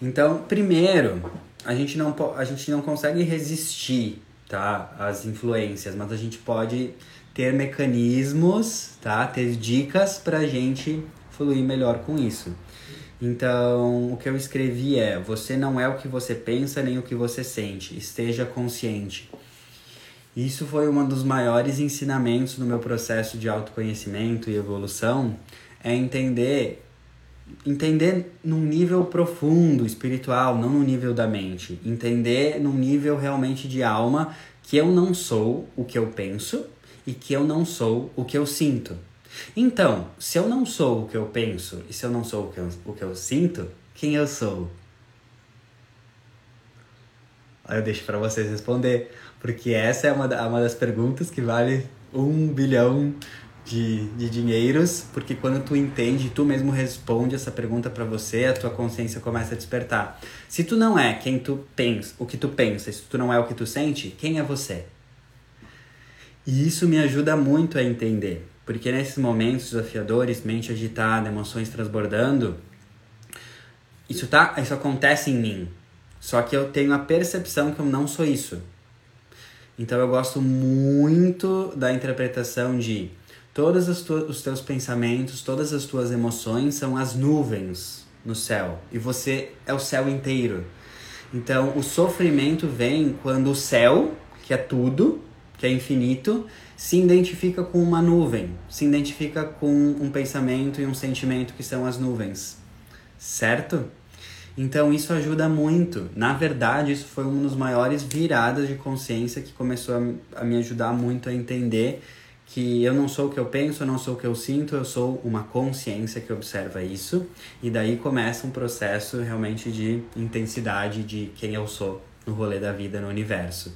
A: Então, primeiro, a gente não, a gente não consegue resistir tá, às influências, mas a gente pode ter mecanismos, tá, ter dicas para a gente fluir melhor com isso. Então, o que eu escrevi é: você não é o que você pensa nem o que você sente, esteja consciente. Isso foi um dos maiores ensinamentos no meu processo de autoconhecimento e evolução, é entender entender num nível profundo, espiritual, não no nível da mente. Entender num nível realmente de alma que eu não sou o que eu penso e que eu não sou o que eu sinto. Então, se eu não sou o que eu penso e se eu não sou o que eu, o que eu sinto, quem eu sou? Aí eu deixo para vocês responder, porque essa é uma, uma das perguntas que vale um bilhão de, de dinheiros, porque quando tu entende, tu mesmo responde essa pergunta para você, a tua consciência começa a despertar. Se tu não é quem tu pensa, o que tu pensa, se tu não é o que tu sente, quem é você? E isso me ajuda muito a entender, porque nesses momentos desafiadores, mente agitada, emoções transbordando, isso tá, isso acontece em mim. Só que eu tenho a percepção que eu não sou isso. Então eu gosto muito da interpretação de todos os teus pensamentos, todas as tuas emoções são as nuvens no céu e você é o céu inteiro. Então o sofrimento vem quando o céu, que é tudo, que é infinito, se identifica com uma nuvem, se identifica com um pensamento e um sentimento que são as nuvens. Certo? Então isso ajuda muito. Na verdade, isso foi uma das maiores viradas de consciência que começou a, a, me ajudar muito a entender que eu não sou o que eu penso, eu não sou o que eu sinto, eu sou uma consciência que observa isso. E daí começa um processo realmente de intensidade de quem eu sou no rolê da vida, no universo.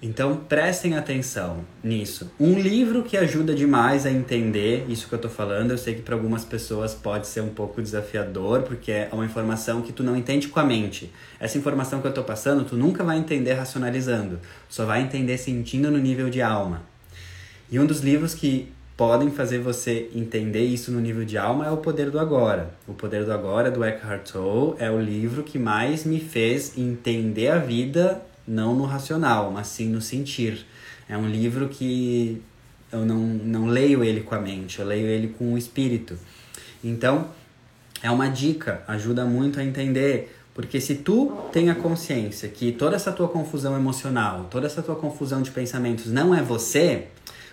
A: Então prestem atenção nisso. Um livro que ajuda demais a entender isso que eu tô falando, eu sei que para algumas pessoas pode ser um pouco desafiador, porque é uma informação que tu não entende com a mente. Essa informação que eu tô passando, tu nunca vai entender racionalizando, só vai entender sentindo no nível de alma. E um dos livros que podem fazer você entender isso no nível de alma é O Poder do Agora. O Poder do Agora, do Eckhart Tolle, é o livro que mais me fez entender a vida não no racional, mas sim no sentir. É um livro que eu não, não leio ele com a mente, eu leio ele com o espírito. Então, é uma dica, ajuda muito a entender, porque se tu tem a consciência que toda essa tua confusão emocional, toda essa tua confusão de pensamentos não é você,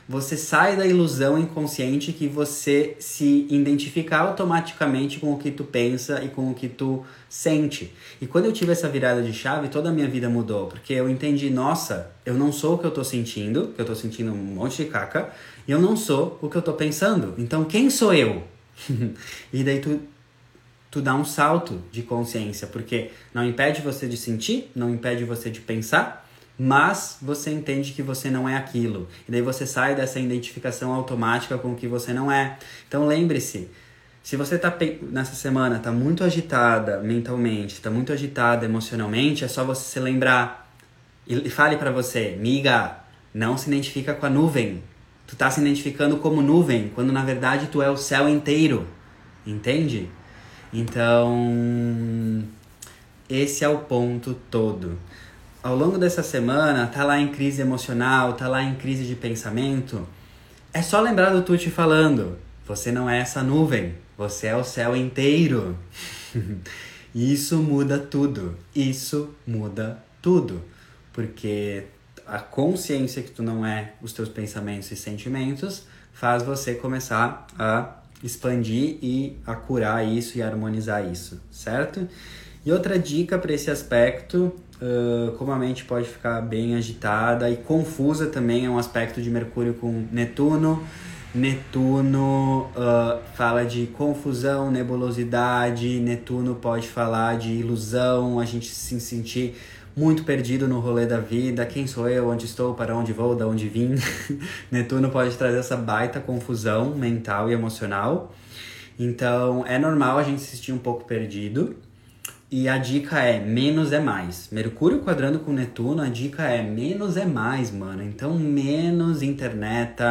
A: você sai da ilusão inconsciente que você se identifica automaticamente com o que tu pensa e com o que tu sente. E quando eu tive essa virada de chave, toda a minha vida mudou, porque eu entendi, nossa, eu não sou o que eu tô sentindo, que eu tô sentindo um monte de caca, e eu não sou o que eu tô pensando. Então, quem sou eu? (laughs) e daí tu tu dá um salto de consciência, porque não impede você de sentir, não impede você de pensar, mas você entende que você não é aquilo. E daí você sai dessa identificação automática com o que você não é. Então lembre-se, se você está nessa semana está muito agitada mentalmente, está muito agitada emocionalmente, é só você se lembrar e fale para você, miga, não se identifica com a nuvem. Tu tá se identificando como nuvem, quando na verdade tu é o céu inteiro. Entende? Então, esse é o ponto todo ao longo dessa semana, tá lá em crise emocional, tá lá em crise de pensamento, é só lembrar do Tuti falando: você não é essa nuvem, você é o céu inteiro. (laughs) Isso muda tudo. Isso muda tudo. Porque a consciência que tu não é os teus pensamentos e sentimentos faz você começar a expandir e a curar isso e harmonizar isso, certo? E outra dica para esse aspecto Uh, como a mente pode ficar bem agitada e confusa também é um aspecto de Mercúrio com Netuno. Netuno uh, fala de confusão, nebulosidade. Netuno pode falar de ilusão, a gente se sentir muito perdido no rolê da vida. Quem sou eu? Onde estou? Para onde vou? Da onde vim? (laughs) Netuno pode trazer essa baita confusão mental e emocional. Então é normal a gente se sentir um pouco perdido. E a dica é menos é mais. Mercúrio quadrando com Netuno, a dica é menos é mais, mano. Então, menos internet,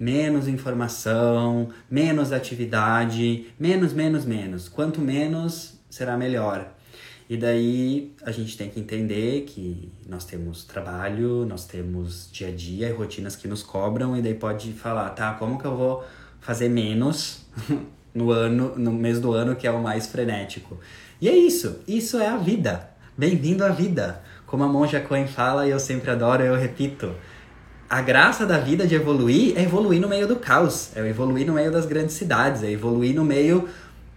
A: menos informação, menos atividade, menos, menos, menos. Quanto menos, será melhor. E daí a gente tem que entender que nós temos trabalho, nós temos dia a dia e rotinas que nos cobram, e daí pode falar, tá, como que eu vou fazer menos (laughs) no ano, no mês do ano que é o mais frenético? E é isso, isso é a vida. Bem-vindo à vida. Como a monja Coen fala e eu sempre adoro, eu repito. A graça da vida de evoluir é evoluir no meio do caos, é evoluir no meio das grandes cidades, é evoluir no meio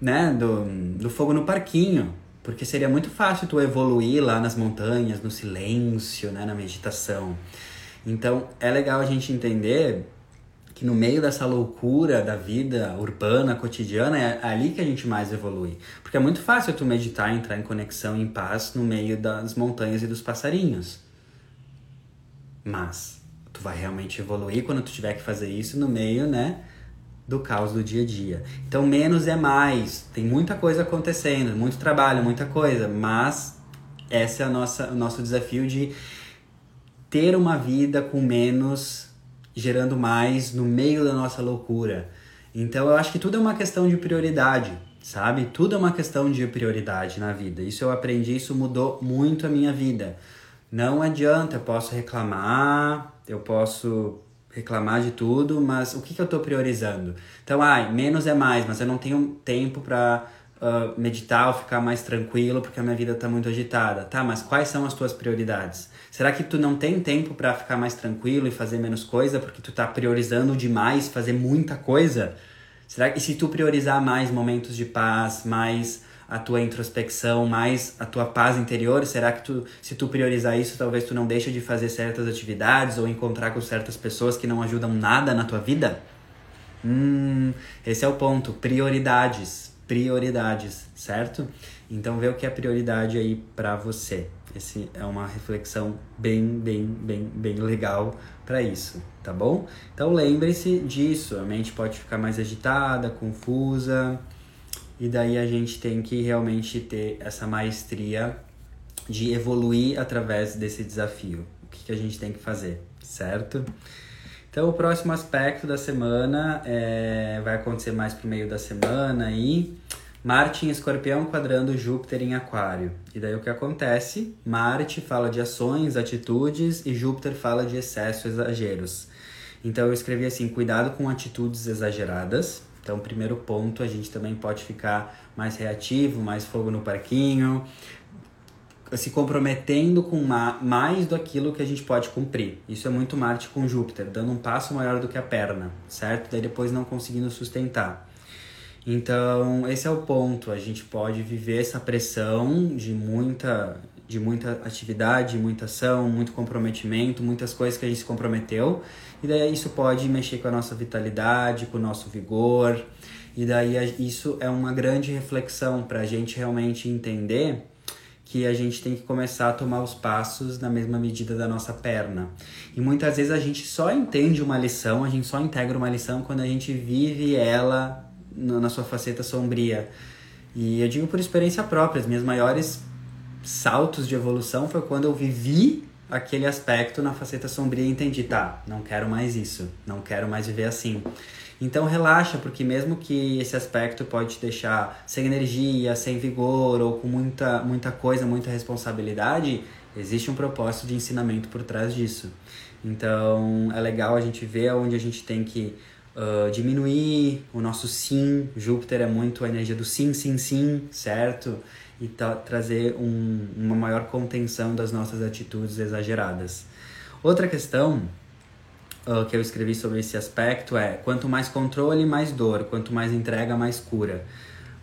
A: né, do, do fogo no parquinho. Porque seria muito fácil tu evoluir lá nas montanhas, no silêncio, né, na meditação. Então é legal a gente entender que no meio dessa loucura da vida urbana, cotidiana, é ali que a gente mais evolui. Porque é muito fácil tu meditar, entrar em conexão, em paz no meio das montanhas e dos passarinhos. Mas tu vai realmente evoluir quando tu tiver que fazer isso no meio, né, do caos do dia a dia. Então menos é mais. Tem muita coisa acontecendo, muito trabalho, muita coisa, mas esse é a nossa, o nosso desafio de ter uma vida com menos gerando mais no meio da nossa loucura. Então eu acho que tudo é uma questão de prioridade, sabe? Tudo é uma questão de prioridade na vida. Isso eu aprendi, isso mudou muito a minha vida. Não adianta, eu posso reclamar, eu posso reclamar de tudo, mas o que, que eu estou priorizando? Então, ai, menos é mais, mas eu não tenho tempo para uh, meditar ou ficar mais tranquilo porque a minha vida está muito agitada. Tá, mas quais são as tuas prioridades? Será que tu não tem tempo para ficar mais tranquilo e fazer menos coisa porque tu tá priorizando demais fazer muita coisa? Será que se tu priorizar mais momentos de paz, mais a tua introspecção, mais a tua paz interior, será que tu, se tu priorizar isso, talvez tu não deixe de fazer certas atividades ou encontrar com certas pessoas que não ajudam nada na tua vida? Hum, esse é o ponto, prioridades, prioridades, certo? Então vê o que é prioridade aí para você. Esse é uma reflexão bem, bem, bem, bem legal para isso, tá bom? Então lembre-se disso, a mente pode ficar mais agitada, confusa, e daí a gente tem que realmente ter essa maestria de evoluir através desse desafio. O que, que a gente tem que fazer, certo? Então, o próximo aspecto da semana é, vai acontecer mais pro meio da semana aí. Marte em Escorpião quadrando Júpiter em Aquário. E daí o que acontece? Marte fala de ações, atitudes e Júpiter fala de excesso, exageros. Então eu escrevi assim: cuidado com atitudes exageradas. Então, primeiro ponto, a gente também pode ficar mais reativo, mais fogo no parquinho, se comprometendo com mais do aquilo que a gente pode cumprir. Isso é muito Marte com Júpiter, dando um passo maior do que a perna, certo? Daí depois não conseguindo sustentar. Então, esse é o ponto. A gente pode viver essa pressão de muita, de muita atividade, muita ação, muito comprometimento, muitas coisas que a gente se comprometeu. E daí isso pode mexer com a nossa vitalidade, com o nosso vigor. E daí isso é uma grande reflexão para a gente realmente entender que a gente tem que começar a tomar os passos na mesma medida da nossa perna. E muitas vezes a gente só entende uma lição, a gente só integra uma lição quando a gente vive ela na sua faceta sombria. E eu digo por experiência própria, as minhas maiores saltos de evolução foi quando eu vivi aquele aspecto na faceta sombria e entendi, tá, não quero mais isso, não quero mais viver assim. Então relaxa, porque mesmo que esse aspecto pode te deixar sem energia, sem vigor ou com muita, muita coisa, muita responsabilidade, existe um propósito de ensinamento por trás disso. Então é legal a gente ver onde a gente tem que uh, diminuir o nosso sim. Júpiter é muito a energia do sim, sim, sim, certo? E tra trazer um, uma maior contenção das nossas atitudes exageradas. Outra questão uh, que eu escrevi sobre esse aspecto é: quanto mais controle, mais dor, quanto mais entrega, mais cura.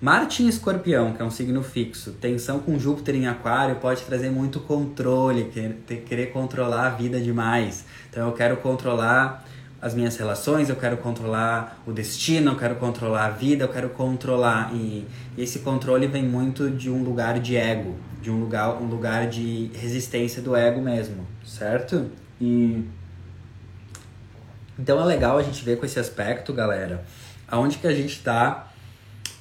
A: Marte em Escorpião, que é um signo fixo, tensão com Júpiter em Aquário pode trazer muito controle, querer, controlar a vida demais. Então eu quero controlar as minhas relações, eu quero controlar o destino, eu quero controlar a vida, eu quero controlar. E esse controle vem muito de um lugar de ego, de um lugar, um lugar de resistência do ego mesmo, certo? E então é legal a gente ver com esse aspecto, galera, aonde que a gente está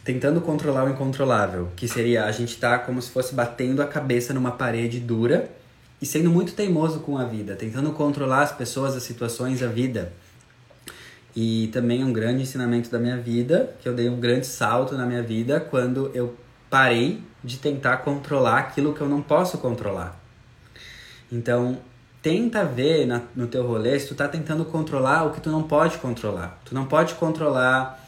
A: tentando controlar o incontrolável, que seria a gente tá como se fosse batendo a cabeça numa parede dura e sendo muito teimoso com a vida, tentando controlar as pessoas, as situações, a vida. E também um grande ensinamento da minha vida, que eu dei um grande salto na minha vida quando eu parei de tentar controlar aquilo que eu não posso controlar. Então, tenta ver na, no teu rolê se tu tá tentando controlar o que tu não pode controlar. Tu não pode controlar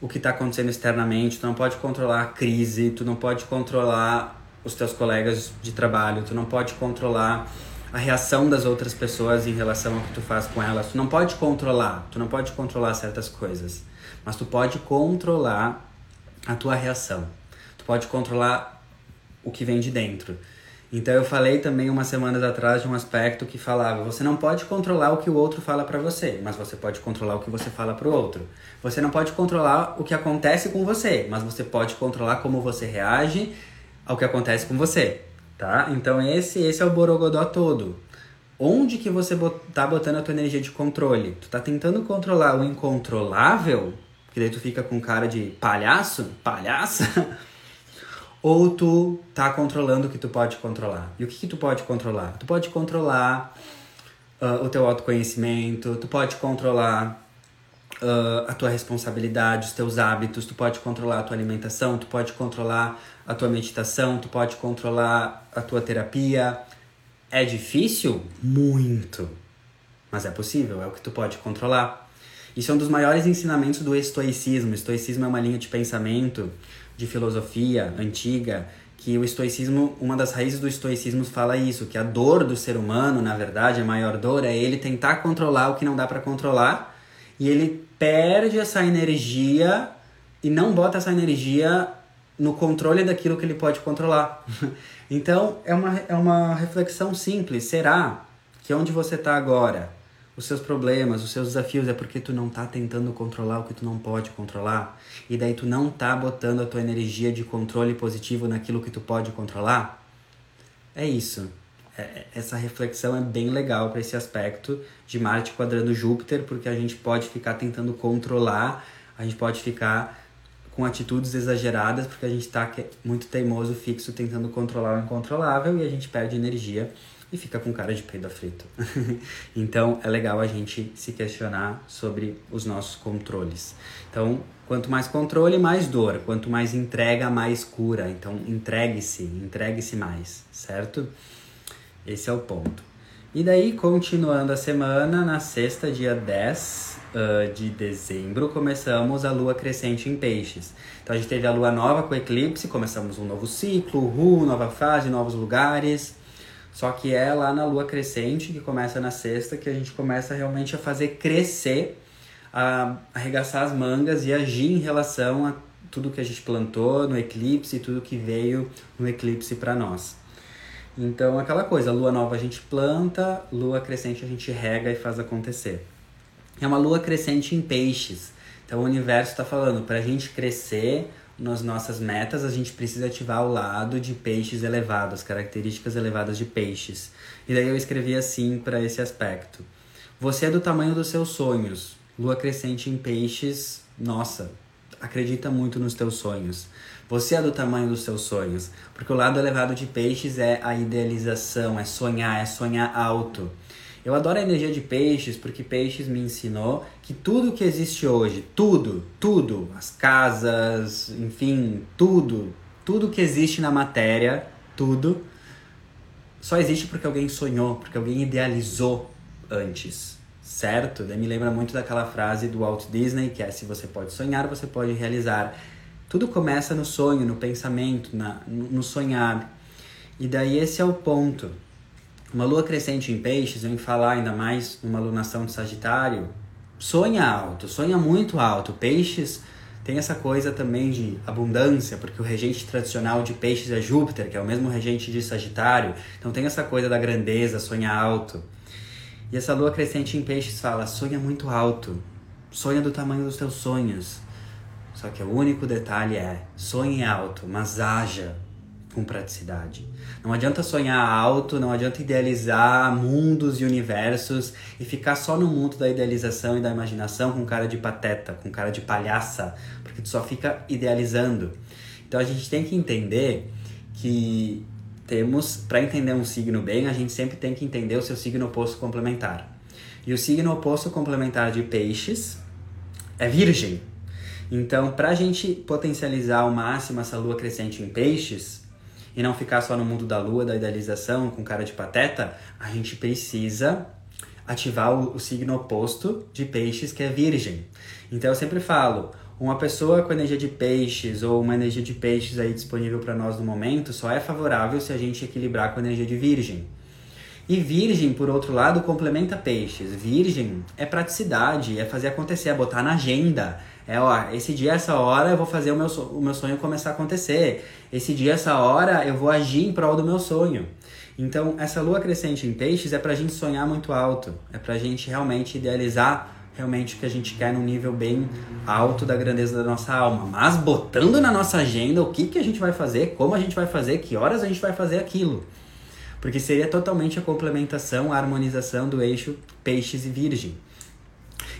A: o que está acontecendo externamente, tu não pode controlar a crise, tu não pode controlar os teus colegas de trabalho, tu não pode controlar a reação das outras pessoas em relação ao que tu faz com elas. Tu não pode controlar, tu não pode controlar certas coisas, mas tu pode controlar a tua reação. Tu pode controlar o que vem de dentro. Então eu falei também umas semanas atrás de um aspecto que falava: você não pode controlar o que o outro fala para você, mas você pode controlar o que você fala para o outro. Você não pode controlar o que acontece com você, mas você pode controlar como você reage ao que acontece com você, tá? Então esse esse é o borogodó todo. Onde que você tá botando a tua energia de controle? Tu tá tentando controlar o incontrolável, que daí tu fica com cara de palhaço, palhaça? (laughs) ou tu tá controlando o que tu pode controlar. E o que, que tu pode controlar? Tu pode controlar uh, o teu autoconhecimento, tu pode controlar uh, a tua responsabilidade, os teus hábitos, tu pode controlar a tua alimentação, tu pode controlar a tua meditação, tu pode controlar a tua terapia. É difícil? Muito. Mas é possível, é o que tu pode controlar. Isso é um dos maiores ensinamentos do estoicismo. O estoicismo é uma linha de pensamento de filosofia antiga que o estoicismo, uma das raízes do estoicismo fala isso, que a dor do ser humano, na verdade, a maior dor é ele tentar controlar o que não dá para controlar e ele perde essa energia e não bota essa energia no controle daquilo que ele pode controlar. (laughs) então, é uma, é uma reflexão simples. Será que onde você está agora os seus problemas, os seus desafios é porque tu não tá tentando controlar o que tu não pode controlar. E daí tu não tá botando a tua energia de controle positivo naquilo que tu pode controlar? É isso. É, é essa reflexão é bem legal para esse aspecto de Marte quadrando Júpiter, porque a gente pode ficar tentando controlar, a gente pode ficar com atitudes exageradas, porque a gente está muito teimoso, fixo, tentando controlar o incontrolável e a gente perde energia e fica com cara de peido frito. (laughs) então é legal a gente se questionar sobre os nossos controles. Então, quanto mais controle, mais dor. Quanto mais entrega, mais cura. Então, entregue-se, entregue-se mais, certo? Esse é o ponto. E daí, continuando a semana, na sexta, dia 10 uh, de dezembro, começamos a lua crescente em peixes. Então, a gente teve a lua nova com eclipse, começamos um novo ciclo, ru, nova fase, novos lugares. Só que é lá na lua crescente, que começa na sexta, que a gente começa realmente a fazer crescer, a arregaçar as mangas e agir em relação a tudo que a gente plantou no eclipse e tudo que veio no eclipse para nós. Então, aquela coisa, lua nova a gente planta, lua crescente a gente rega e faz acontecer. É uma lua crescente em peixes. Então, o universo está falando para a gente crescer, nas nossas metas, a gente precisa ativar o lado de peixes elevados, características elevadas de peixes. E daí eu escrevi assim para esse aspecto. Você é do tamanho dos seus sonhos. Lua crescente em peixes, nossa, acredita muito nos teus sonhos. Você é do tamanho dos seus sonhos, porque o lado elevado de peixes é a idealização, é sonhar, é sonhar alto. Eu adoro a energia de peixes porque peixes me ensinou que tudo que existe hoje, tudo, tudo, as casas, enfim, tudo, tudo que existe na matéria, tudo, só existe porque alguém sonhou, porque alguém idealizou antes, certo? Daí me lembra muito daquela frase do Walt Disney que é: se você pode sonhar, você pode realizar. Tudo começa no sonho, no pensamento, na, no sonhar. E daí esse é o ponto. Uma lua crescente em peixes, em falar ainda mais uma lunação de Sagitário, sonha alto, sonha muito alto. Peixes tem essa coisa também de abundância, porque o regente tradicional de peixes é Júpiter, que é o mesmo regente de Sagitário. Então tem essa coisa da grandeza, sonha alto. E essa lua crescente em peixes fala: sonha muito alto, sonha do tamanho dos teus sonhos. Só que o único detalhe é: sonhe alto, mas haja com praticidade. Não adianta sonhar alto, não adianta idealizar mundos e universos e ficar só no mundo da idealização e da imaginação com cara de pateta, com cara de palhaça, porque tu só fica idealizando. Então a gente tem que entender que temos, para entender um signo bem, a gente sempre tem que entender o seu signo oposto complementar. E o signo oposto complementar de peixes é virgem. Então, para a gente potencializar ao máximo essa lua crescente em peixes, e não ficar só no mundo da lua, da idealização, com cara de pateta, a gente precisa ativar o, o signo oposto de peixes, que é virgem. Então eu sempre falo, uma pessoa com energia de peixes ou uma energia de peixes aí disponível para nós no momento só é favorável se a gente equilibrar com a energia de virgem. E virgem, por outro lado, complementa peixes. Virgem é praticidade, é fazer acontecer, é botar na agenda. É, ó, esse dia, essa hora eu vou fazer o meu, o meu sonho começar a acontecer. Esse dia, essa hora eu vou agir em prol do meu sonho. Então, essa lua crescente em peixes é pra gente sonhar muito alto. É pra gente realmente idealizar realmente o que a gente quer num nível bem alto da grandeza da nossa alma. Mas botando na nossa agenda o que, que a gente vai fazer, como a gente vai fazer, que horas a gente vai fazer aquilo. Porque seria totalmente a complementação, a harmonização do eixo peixes e virgem.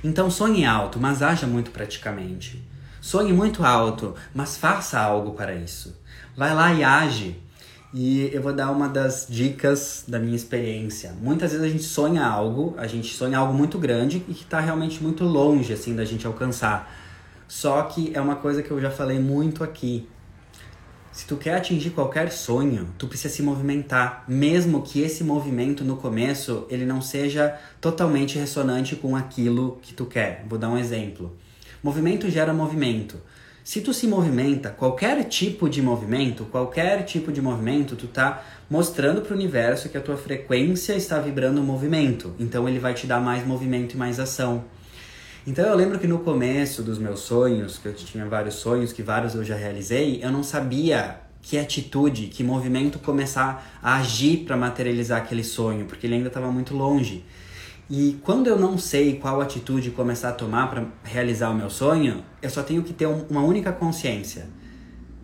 A: Então sonhe alto, mas haja muito praticamente. Sonhe muito alto, mas faça algo para isso. Vai lá e age. E eu vou dar uma das dicas da minha experiência. Muitas vezes a gente sonha algo, a gente sonha algo muito grande e que está realmente muito longe assim da gente alcançar. Só que é uma coisa que eu já falei muito aqui. Se tu quer atingir qualquer sonho, tu precisa se movimentar, mesmo que esse movimento no começo ele não seja totalmente ressonante com aquilo que tu quer. Vou dar um exemplo. Movimento gera movimento. Se tu se movimenta, qualquer tipo de movimento, qualquer tipo de movimento, tu tá mostrando para o universo que a tua frequência está vibrando o movimento. Então ele vai te dar mais movimento e mais ação. Então eu lembro que no começo dos meus sonhos, que eu tinha vários sonhos, que vários eu já realizei, eu não sabia que atitude, que movimento começar a agir para materializar aquele sonho, porque ele ainda estava muito longe. E quando eu não sei qual atitude começar a tomar para realizar o meu sonho, eu só tenho que ter um, uma única consciência.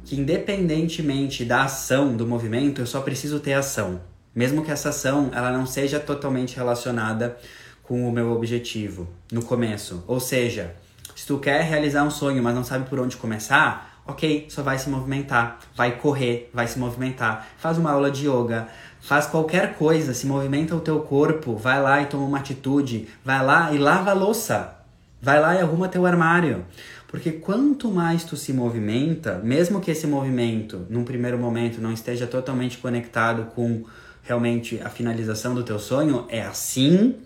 A: Que independentemente da ação, do movimento, eu só preciso ter ação. Mesmo que essa ação ela não seja totalmente relacionada com o meu objetivo no começo. Ou seja, se tu quer realizar um sonho, mas não sabe por onde começar, ok, só vai se movimentar, vai correr, vai se movimentar, faz uma aula de yoga, Faz qualquer coisa, se movimenta o teu corpo, vai lá e toma uma atitude, vai lá e lava a louça, vai lá e arruma teu armário. Porque quanto mais tu se movimenta, mesmo que esse movimento, num primeiro momento, não esteja totalmente conectado com realmente a finalização do teu sonho, é assim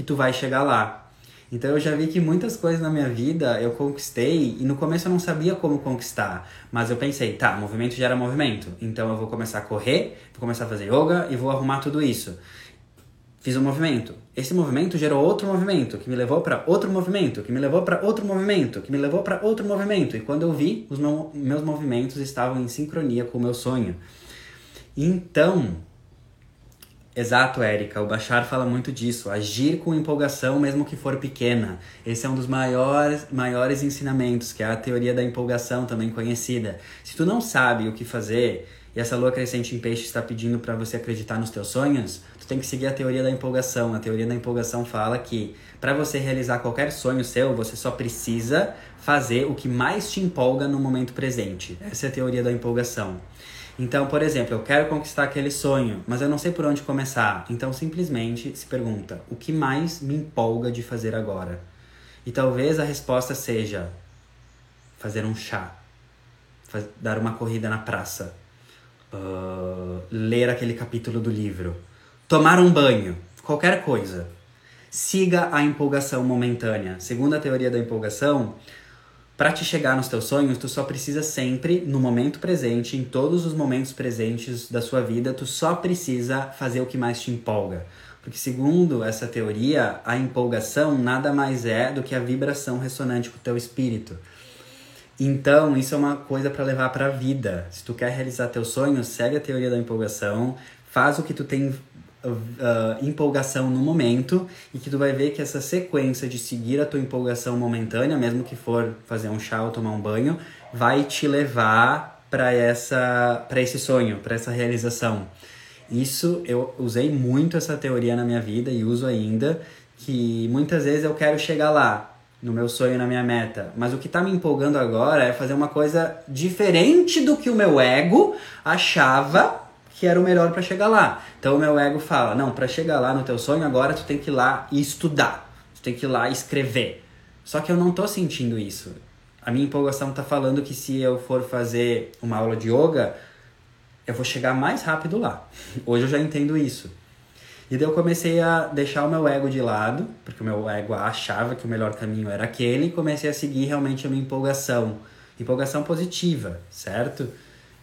A: que tu vai chegar lá. Então eu já vi que muitas coisas na minha vida eu conquistei e no começo eu não sabia como conquistar, mas eu pensei, tá, movimento gera movimento, então eu vou começar a correr, vou começar a fazer yoga e vou arrumar tudo isso. Fiz um movimento. Esse movimento gerou outro movimento, que me levou para outro movimento, que me levou para outro movimento, que me levou para outro movimento. E quando eu vi, os meus movimentos estavam em sincronia com o meu sonho. Então, Exato, Érica. O Bachar fala muito disso. Agir com empolgação, mesmo que for pequena. Esse é um dos maiores, maiores ensinamentos, que é a teoria da empolgação, também conhecida. Se tu não sabe o que fazer e essa lua crescente em peixe está pedindo para você acreditar nos teus sonhos, tu tem que seguir a teoria da empolgação. A teoria da empolgação fala que para você realizar qualquer sonho seu, você só precisa fazer o que mais te empolga no momento presente. Essa é a teoria da empolgação. Então, por exemplo, eu quero conquistar aquele sonho, mas eu não sei por onde começar. Então, simplesmente se pergunta: o que mais me empolga de fazer agora? E talvez a resposta seja fazer um chá, dar uma corrida na praça, uh, ler aquele capítulo do livro, tomar um banho, qualquer coisa. Siga a empolgação momentânea. Segundo a teoria da empolgação, para te chegar nos teus sonhos, tu só precisa sempre, no momento presente, em todos os momentos presentes da sua vida, tu só precisa fazer o que mais te empolga. Porque, segundo essa teoria, a empolgação nada mais é do que a vibração ressonante com o teu espírito. Então, isso é uma coisa para levar para a vida. Se tu quer realizar teus sonhos, segue a teoria da empolgação, faz o que tu tem uh, empolgação no momento e que tu vai ver que essa sequência de seguir a tua empolgação momentânea, mesmo que for fazer um chá ou tomar um banho, vai te levar para essa para esse sonho, para essa realização. Isso eu usei muito essa teoria na minha vida e uso ainda, que muitas vezes eu quero chegar lá, no meu sonho, na minha meta. Mas o que está me empolgando agora é fazer uma coisa diferente do que o meu ego achava que era o melhor para chegar lá. Então o meu ego fala: "Não, para chegar lá no teu sonho agora tu tem que ir lá e estudar. Tu tem que ir lá e escrever". Só que eu não tô sentindo isso. A minha empolgação tá falando que se eu for fazer uma aula de yoga, eu vou chegar mais rápido lá. (laughs) Hoje eu já entendo isso. E daí eu comecei a deixar o meu ego de lado, porque o meu ego achava que o melhor caminho era aquele, e comecei a seguir realmente a minha empolgação. Empolgação positiva, certo?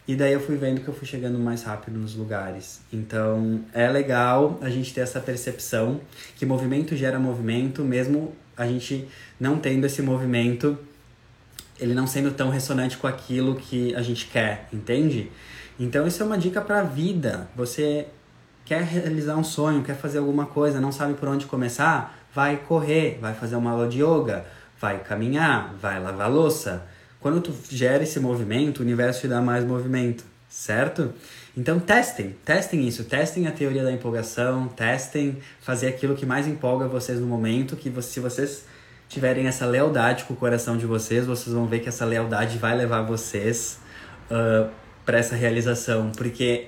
A: E daí eu fui vendo que eu fui chegando mais rápido nos lugares. Então é legal a gente ter essa percepção que movimento gera movimento, mesmo a gente não tendo esse movimento, ele não sendo tão ressonante com aquilo que a gente quer, entende? Então isso é uma dica para vida. Você quer realizar um sonho, quer fazer alguma coisa, não sabe por onde começar, vai correr, vai fazer uma aula de yoga, vai caminhar, vai lavar louça quando tu gera esse movimento, o universo te dá mais movimento, certo? Então testem, testem isso, testem a teoria da empolgação, testem fazer aquilo que mais empolga vocês no momento, que se vocês tiverem essa lealdade com o coração de vocês, vocês vão ver que essa lealdade vai levar vocês uh, para essa realização, porque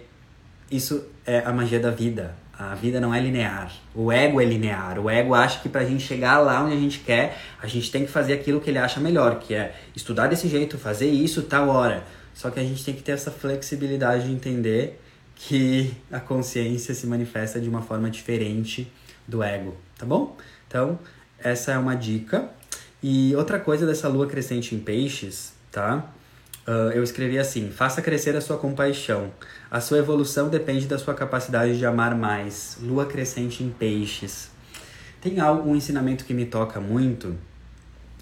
A: isso é a magia da vida. A vida não é linear. O ego é linear. O ego acha que pra gente chegar lá onde a gente quer, a gente tem que fazer aquilo que ele acha melhor, que é estudar desse jeito, fazer isso tal hora. Só que a gente tem que ter essa flexibilidade de entender que a consciência se manifesta de uma forma diferente do ego, tá bom? Então, essa é uma dica. E outra coisa dessa lua crescente em peixes, tá? Uh, eu escrevi assim: faça crescer a sua compaixão. A sua evolução depende da sua capacidade de amar mais. Lua crescente em peixes. Tem algo, um ensinamento que me toca muito,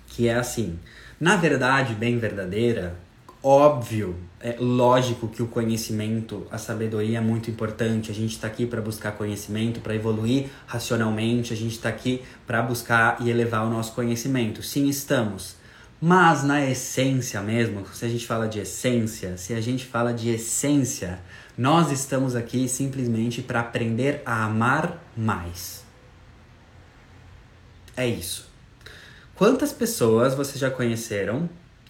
A: que é assim: na verdade, bem verdadeira, óbvio, é lógico que o conhecimento, a sabedoria é muito importante. A gente está aqui para buscar conhecimento, para evoluir racionalmente. A gente está aqui para buscar e elevar o nosso conhecimento. Sim, estamos. Mas na essência mesmo, se a gente fala de essência, se a gente fala de essência, nós estamos aqui simplesmente para aprender a amar mais. É isso. Quantas pessoas vocês já conheceram?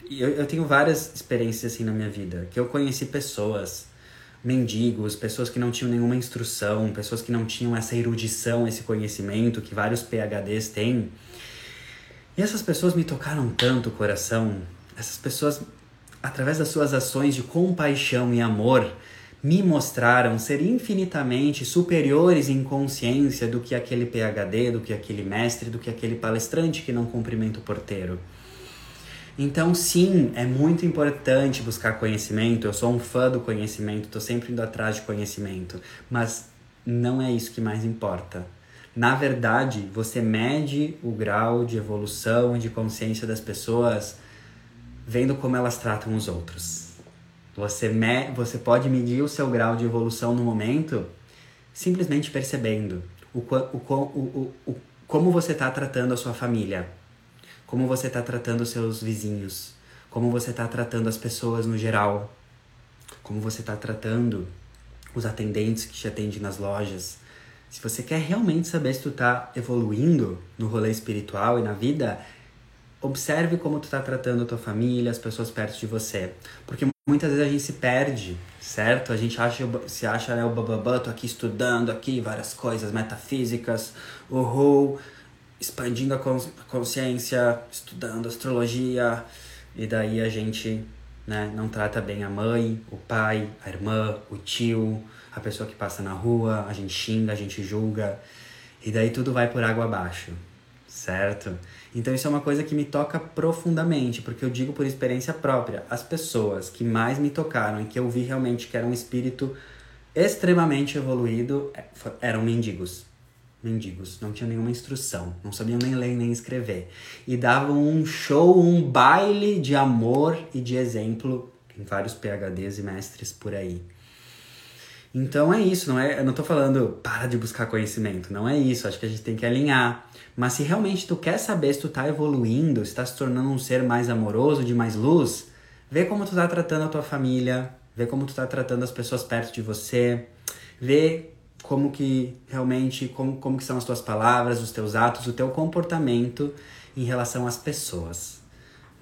A: Eu, eu tenho várias experiências assim na minha vida, que eu conheci pessoas, mendigos, pessoas que não tinham nenhuma instrução, pessoas que não tinham essa erudição, esse conhecimento que vários PhDs têm e essas pessoas me tocaram tanto o coração. Essas pessoas, através das suas ações de compaixão e amor, me mostraram ser infinitamente superiores em consciência do que aquele PhD, do que aquele mestre, do que aquele palestrante que não cumprimenta o porteiro. Então, sim, é muito importante buscar conhecimento. Eu sou um fã do conhecimento, estou sempre indo atrás de conhecimento, mas não é isso que mais importa. Na verdade, você mede o grau de evolução e de consciência das pessoas vendo como elas tratam os outros. Você, me, você pode medir o seu grau de evolução no momento simplesmente percebendo o, o, o, o, como você está tratando a sua família, como você está tratando os seus vizinhos, como você está tratando as pessoas no geral, como você está tratando os atendentes que te atendem nas lojas, se você quer realmente saber se tu tá evoluindo no rolê espiritual e na vida, observe como tu tá tratando a tua família, as pessoas perto de você. Porque muitas vezes a gente se perde, certo? A gente acha, se acha, né, o bababá, tô aqui estudando aqui várias coisas metafísicas, uhul, expandindo a consciência, estudando astrologia, e daí a gente né, não trata bem a mãe, o pai, a irmã, o tio, a pessoa que passa na rua, a gente xinga, a gente julga, e daí tudo vai por água abaixo, certo? Então isso é uma coisa que me toca profundamente, porque eu digo por experiência própria, as pessoas que mais me tocaram e que eu vi realmente que era um espírito extremamente evoluído é, eram mendigos. Mendigos, não tinham nenhuma instrução, não sabiam nem ler nem escrever. E davam um show, um baile de amor e de exemplo em vários PhDs e mestres por aí. Então é isso, não é? Eu não tô falando para de buscar conhecimento, não é isso. Acho que a gente tem que alinhar. Mas se realmente tu quer saber se tu tá evoluindo, se tá se tornando um ser mais amoroso, de mais luz, vê como tu tá tratando a tua família, vê como tu tá tratando as pessoas perto de você, vê como que realmente, como, como que são as tuas palavras, os teus atos, o teu comportamento em relação às pessoas.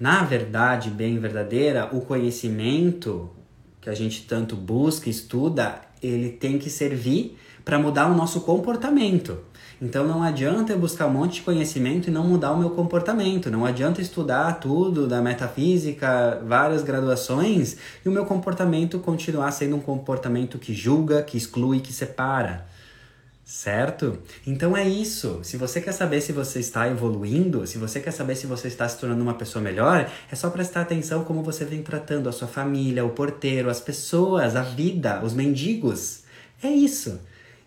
A: Na verdade, bem verdadeira, o conhecimento que a gente tanto busca, estuda, ele tem que servir para mudar o nosso comportamento. Então não adianta eu buscar um monte de conhecimento e não mudar o meu comportamento. Não adianta estudar tudo da metafísica, várias graduações e o meu comportamento continuar sendo um comportamento que julga, que exclui, que separa. Certo? Então é isso. Se você quer saber se você está evoluindo, se você quer saber se você está se tornando uma pessoa melhor, é só prestar atenção como você vem tratando a sua família, o porteiro, as pessoas, a vida, os mendigos. É isso.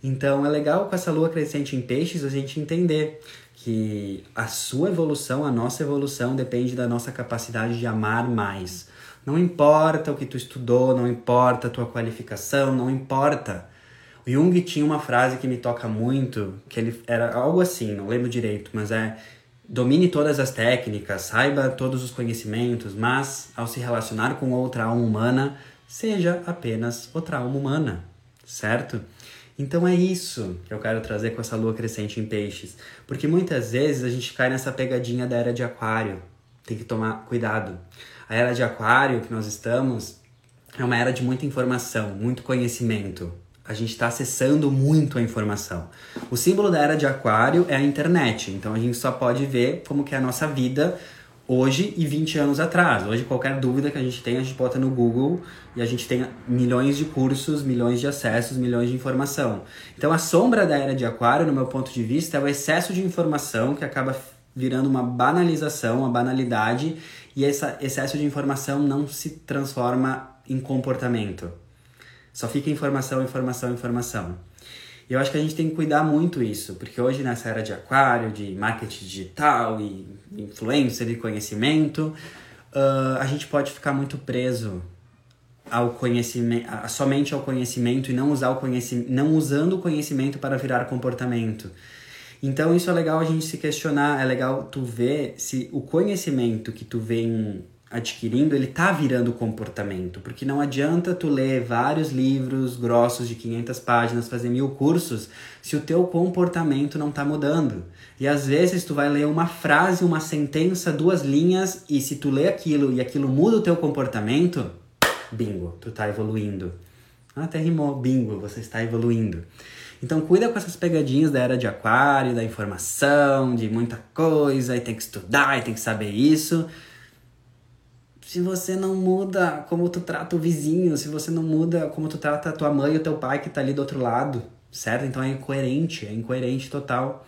A: Então é legal com essa lua crescente em peixes a gente entender que a sua evolução, a nossa evolução depende da nossa capacidade de amar mais. Não importa o que tu estudou, não importa a tua qualificação, não importa Jung tinha uma frase que me toca muito, que ele era algo assim, não lembro direito, mas é domine todas as técnicas, saiba todos os conhecimentos, mas ao se relacionar com outra alma humana, seja apenas outra alma humana, certo? Então é isso que eu quero trazer com essa lua crescente em peixes, porque muitas vezes a gente cai nessa pegadinha da era de aquário. Tem que tomar cuidado. A era de aquário que nós estamos é uma era de muita informação, muito conhecimento, a gente está acessando muito a informação. O símbolo da era de Aquário é a internet, então a gente só pode ver como que é a nossa vida hoje e 20 anos atrás. Hoje qualquer dúvida que a gente tem, a gente bota no Google e a gente tem milhões de cursos, milhões de acessos, milhões de informação. Então a sombra da era de Aquário, no meu ponto de vista, é o excesso de informação que acaba virando uma banalização, uma banalidade, e esse excesso de informação não se transforma em comportamento. Só fica informação, informação, informação. E eu acho que a gente tem que cuidar muito isso, porque hoje nessa era de aquário, de marketing digital e influencer e conhecimento, uh, a gente pode ficar muito preso ao conhecimento, somente ao conhecimento e não usar o conhecimento, não usando o conhecimento para virar comportamento. Então isso é legal a gente se questionar, é legal tu ver se o conhecimento que tu vem adquirindo, ele tá virando comportamento, porque não adianta tu ler vários livros grossos de 500 páginas, fazer mil cursos, se o teu comportamento não tá mudando. E às vezes tu vai ler uma frase, uma sentença, duas linhas, e se tu lê aquilo e aquilo muda o teu comportamento, bingo, tu tá evoluindo. Até rimou, bingo, você está evoluindo. Então cuida com essas pegadinhas da era de aquário, da informação, de muita coisa, e tem que estudar, e tem que saber isso se você não muda como tu trata o vizinho, se você não muda como tu trata a tua mãe e o teu pai que tá ali do outro lado, certo? Então é incoerente, é incoerente total.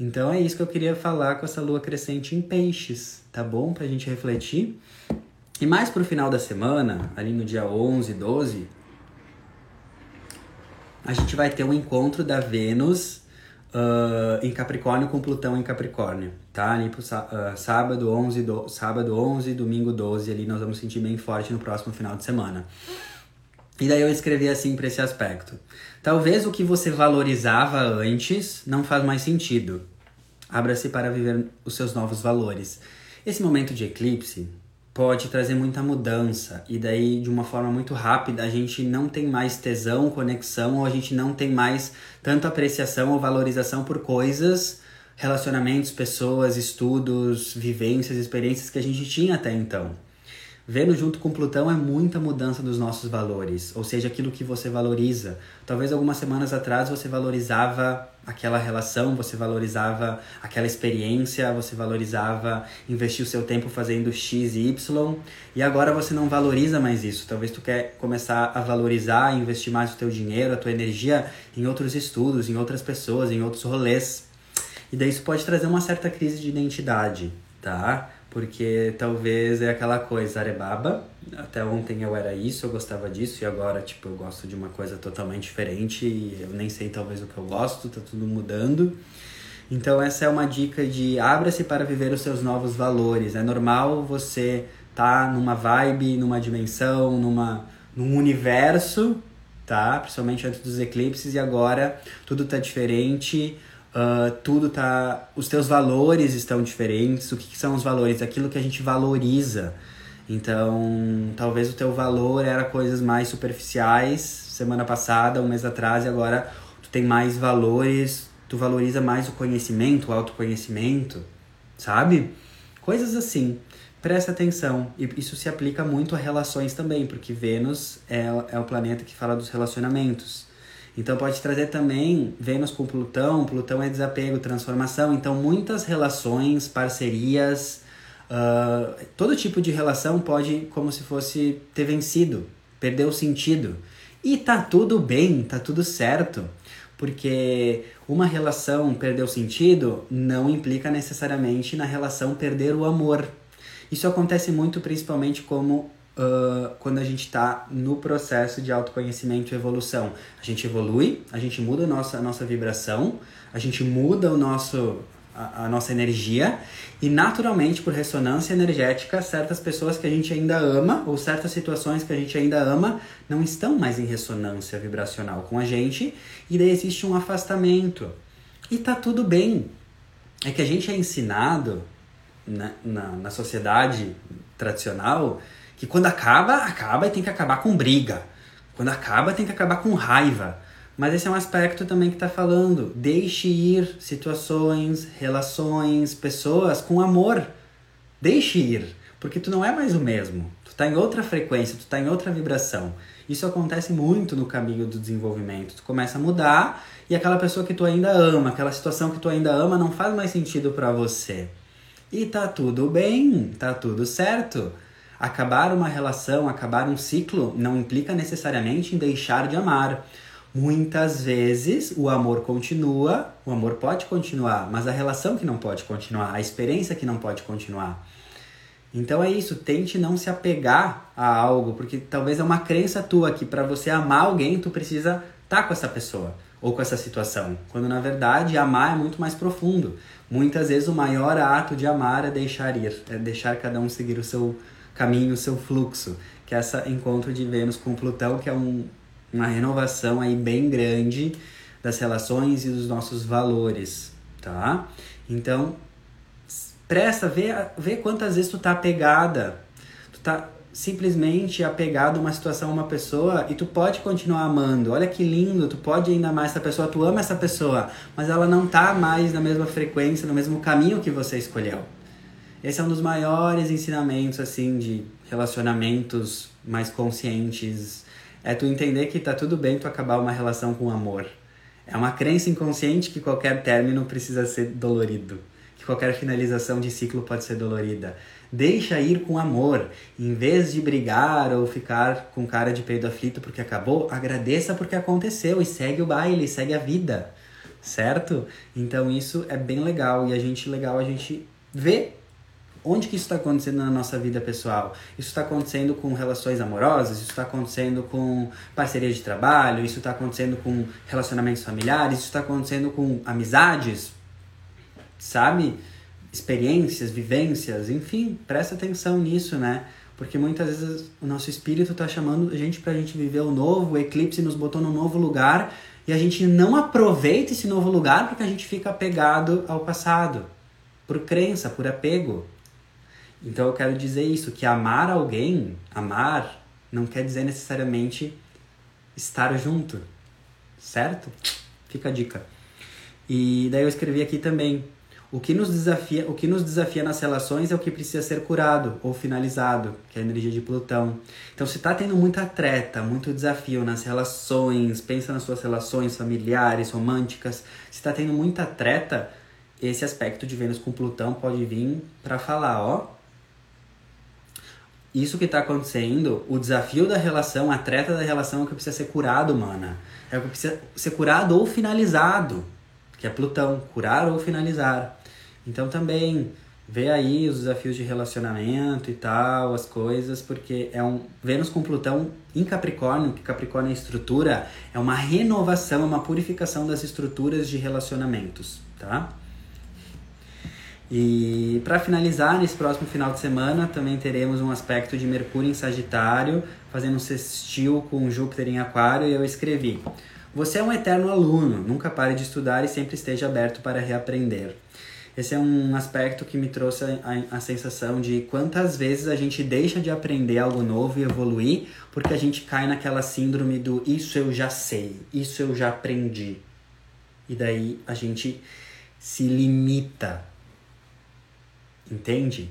A: Então é isso que eu queria falar com essa lua crescente em peixes, tá bom? Pra gente refletir. E mais pro final da semana, ali no dia 11, 12, a gente vai ter um encontro da Vênus uh, em Capricórnio com Plutão em Capricórnio, tá? Ali pro uh, sábado 11, do, sábado 11, domingo 12, ali nós vamos sentir bem forte no próximo final de semana. E daí eu escrevi assim para esse aspecto. Talvez o que você valorizava antes não faz mais sentido. Abra-se para viver os seus novos valores. Esse momento de eclipse pode trazer muita mudança e daí de uma forma muito rápida a gente não tem mais tesão, conexão ou a gente não tem mais tanto apreciação ou valorização por coisas, relacionamentos, pessoas, estudos, vivências, experiências que a gente tinha até então. Vênus junto com Plutão é muita mudança dos nossos valores, ou seja, aquilo que você valoriza. Talvez algumas semanas atrás você valorizava aquela relação, você valorizava aquela experiência, você valorizava investir o seu tempo fazendo X e Y, e agora você não valoriza mais isso. Talvez tu quer começar a valorizar, investir mais o teu dinheiro, a tua energia em outros estudos, em outras pessoas, em outros rolês. E daí isso pode trazer uma certa crise de identidade, tá? Porque talvez é aquela coisa, arebaba, até ontem eu era isso, eu gostava disso, e agora, tipo, eu gosto de uma coisa totalmente diferente, e eu nem sei talvez o que eu gosto, tá tudo mudando. Então essa é uma dica de abra-se para viver os seus novos valores. É normal você tá numa vibe, numa dimensão, numa num universo, tá? Principalmente antes dos eclipses e agora tudo tá diferente Uh, tudo tá. Os teus valores estão diferentes. O que, que, são os valores? Aquilo que a gente valoriza. Então, talvez o teu valor era coisas mais superficiais semana passada, um mês atrás, e agora tu tem mais valores, tu valoriza mais o conhecimento, o autoconhecimento, sabe? Coisas assim. Presta atenção. E isso se aplica muito a relações também, porque Vênus é, é o planeta que fala dos relacionamentos. Então pode trazer também Vênus com Plutão, Plutão é desapego, transformação, então muitas relações, parcerias, uh, todo tipo de relação pode como se fosse ter vencido, perder o sentido. E tá tudo bem, tá tudo certo, Porque uma relação perder o sentido não implica necessariamente na relação perder o amor. Isso acontece muito principalmente como uh, quando a gente está no processo de autoconhecimento e evolução. A gente evolui, a gente muda a nossa, a nossa vibração, a gente muda o nosso a, a, nossa energia e naturalmente por ressonância energética certas pessoas que a gente ainda ama ou certas situações que a gente ainda ama não estão mais em ressonância vibracional com a gente e daí existe um afastamento e tá tudo bem é que a gente é ensinado na, na, na sociedade tradicional que quando acaba acaba e tem que acabar com briga quando acaba tem que acabar com raiva mas esse é um aspecto também que está falando. Deixe ir situações, relações, pessoas com amor. Deixe ir, porque tu não é mais o mesmo. Tu está em outra frequência, tu está em outra vibração. Isso acontece muito no caminho do desenvolvimento. Tu começa a mudar e aquela pessoa que tu ainda ama, aquela situação que tu ainda ama não faz mais sentido para você. E tá tudo bem, tá tudo certo. Acabar uma relação, acabar um ciclo não implica necessariamente em deixar de amar. Muitas vezes o amor continua, o amor pode continuar, mas a relação que não pode continuar, a experiência que não pode continuar. Então é isso, tente não se apegar a algo, porque talvez é uma crença tua que para você amar alguém tu precisa estar tá com essa pessoa ou com essa situação, quando na verdade amar é muito mais profundo. Muitas vezes o maior ato de amar é deixar ir, é deixar cada um seguir o seu caminho, seu fluxo, que é esse encontro de Vênus com Plutão, que é um, uma renovação aí bem grande das relações e dos nossos valores, tá? Então, presta, vê, vê quantas vezes tu tá apegada, tu tá simplesmente apegado a uma situação, a uma pessoa e tu pode continuar amando. Olha que lindo, tu pode ainda mais essa pessoa, tu ama essa pessoa, mas ela não tá mais na mesma frequência, no mesmo caminho que você escolheu. Esse é um dos maiores ensinamentos assim de relacionamentos mais conscientes, é tu entender que tá tudo bem tu acabar uma relação com amor. É uma crença inconsciente que qualquer término precisa ser dolorido, que qualquer finalização de ciclo pode ser dolorida. Deixa ir com amor, em vez de brigar ou ficar com cara de peido aflito porque acabou, agradeça porque aconteceu e segue o baile, segue a vida, certo? Então isso é bem legal e a gente legal a gente ver Onde que isso está acontecendo na nossa vida pessoal? Isso está acontecendo com relações amorosas? Isso está acontecendo com parceria de trabalho? Isso está acontecendo com relacionamentos familiares? Isso está acontecendo com amizades? Sabe? Experiências, vivências, enfim, presta atenção nisso, né? Porque muitas vezes o nosso espírito está chamando a gente para a gente viver o novo, o eclipse nos botou num novo lugar e a gente não aproveita esse novo lugar porque a gente fica apegado ao passado, por crença, por apego. Então eu quero dizer isso, que amar alguém, amar, não quer dizer necessariamente estar junto, certo? Fica a dica. E daí eu escrevi aqui também, o que nos desafia, o que nos desafia nas relações é o que precisa ser curado ou finalizado, que é a energia de Plutão. Então se tá tendo muita treta, muito desafio nas relações, pensa nas suas relações familiares, românticas, se tá tendo muita treta, esse aspecto de Vênus com Plutão pode vir para falar, ó, isso que está acontecendo, o desafio da relação, a treta da relação é o que precisa ser curado, mana. É o que precisa ser curado ou finalizado, que é Plutão, curar ou finalizar. Então também vê aí os desafios de relacionamento e tal, as coisas, porque é um Vênus com Plutão em Capricórnio, que Capricórnio é estrutura, é uma renovação, é uma purificação das estruturas de relacionamentos, tá? E para finalizar, nesse próximo final de semana também teremos um aspecto de Mercúrio em Sagitário, fazendo um sextil com Júpiter em Aquário, e eu escrevi: Você é um eterno aluno, nunca pare de estudar e sempre esteja aberto para reaprender. Esse é um aspecto que me trouxe a, a, sensação de quantas vezes a gente deixa de aprender algo novo e evoluir porque a gente cai naquela síndrome do isso eu já sei, isso eu já aprendi. E daí a gente se limita Entende?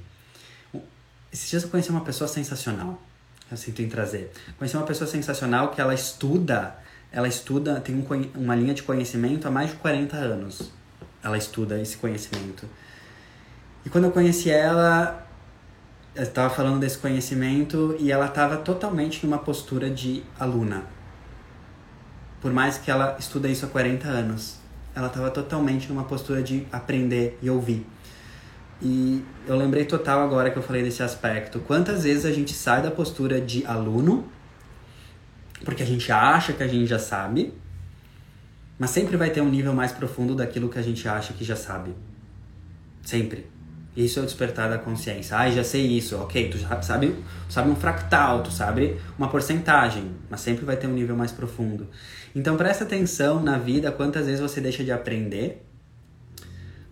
A: Esses dias eu conheci uma pessoa sensacional. Eu sinto em trazer. Conheci uma pessoa sensacional que ela estuda, ela estuda, tem um, uma linha de conhecimento há mais de 40 anos. Ela estuda esse conhecimento. E quando eu conheci ela, eu estava falando desse conhecimento e ela estava totalmente numa postura de aluna. por mais que ela estuda isso há 40 anos. Ela estava totalmente numa postura de aprender e ouvir. E eu lembrei total agora que eu falei desse aspecto. Quantas vezes a gente sai da postura de aluno, porque a gente acha que a gente já sabe, mas sempre vai ter um nível mais profundo daquilo que a gente acha que já sabe. Sempre. Isso é o despertar da consciência. Ah, já sei isso. Ok, tu já sabe, sabe um fractal, tu sabe uma porcentagem, mas sempre vai ter um nível mais profundo. Então presta atenção na vida quantas vezes você deixa de aprender,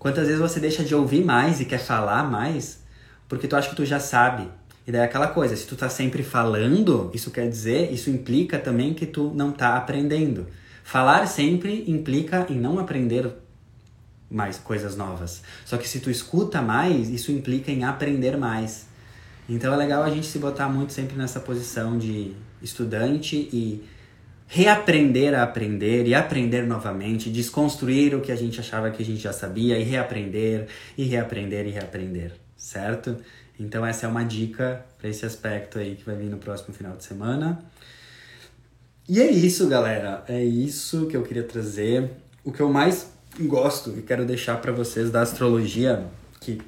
A: quantas vezes você deixa de ouvir mais e quer falar mais, porque tu acha que tu já sabe. E daí é aquela coisa, se tu tá sempre falando, isso quer dizer, isso implica também que tu não tá aprendendo. Falar sempre implica em não aprender mais coisas novas. Só que se tu escuta mais, isso implica em aprender mais. Então é legal a gente se botar muito sempre nessa posição de estudante e reaprender a aprender e aprender novamente, desconstruir o que a gente achava que a gente já sabia e reaprender e reaprender e reaprender, certo? Então essa é uma dica para esse aspecto aí que vai vir no próximo final de semana. E é isso, galera. É isso que eu queria trazer. O que eu mais gosto e quero deixar para vocês da astrologia, que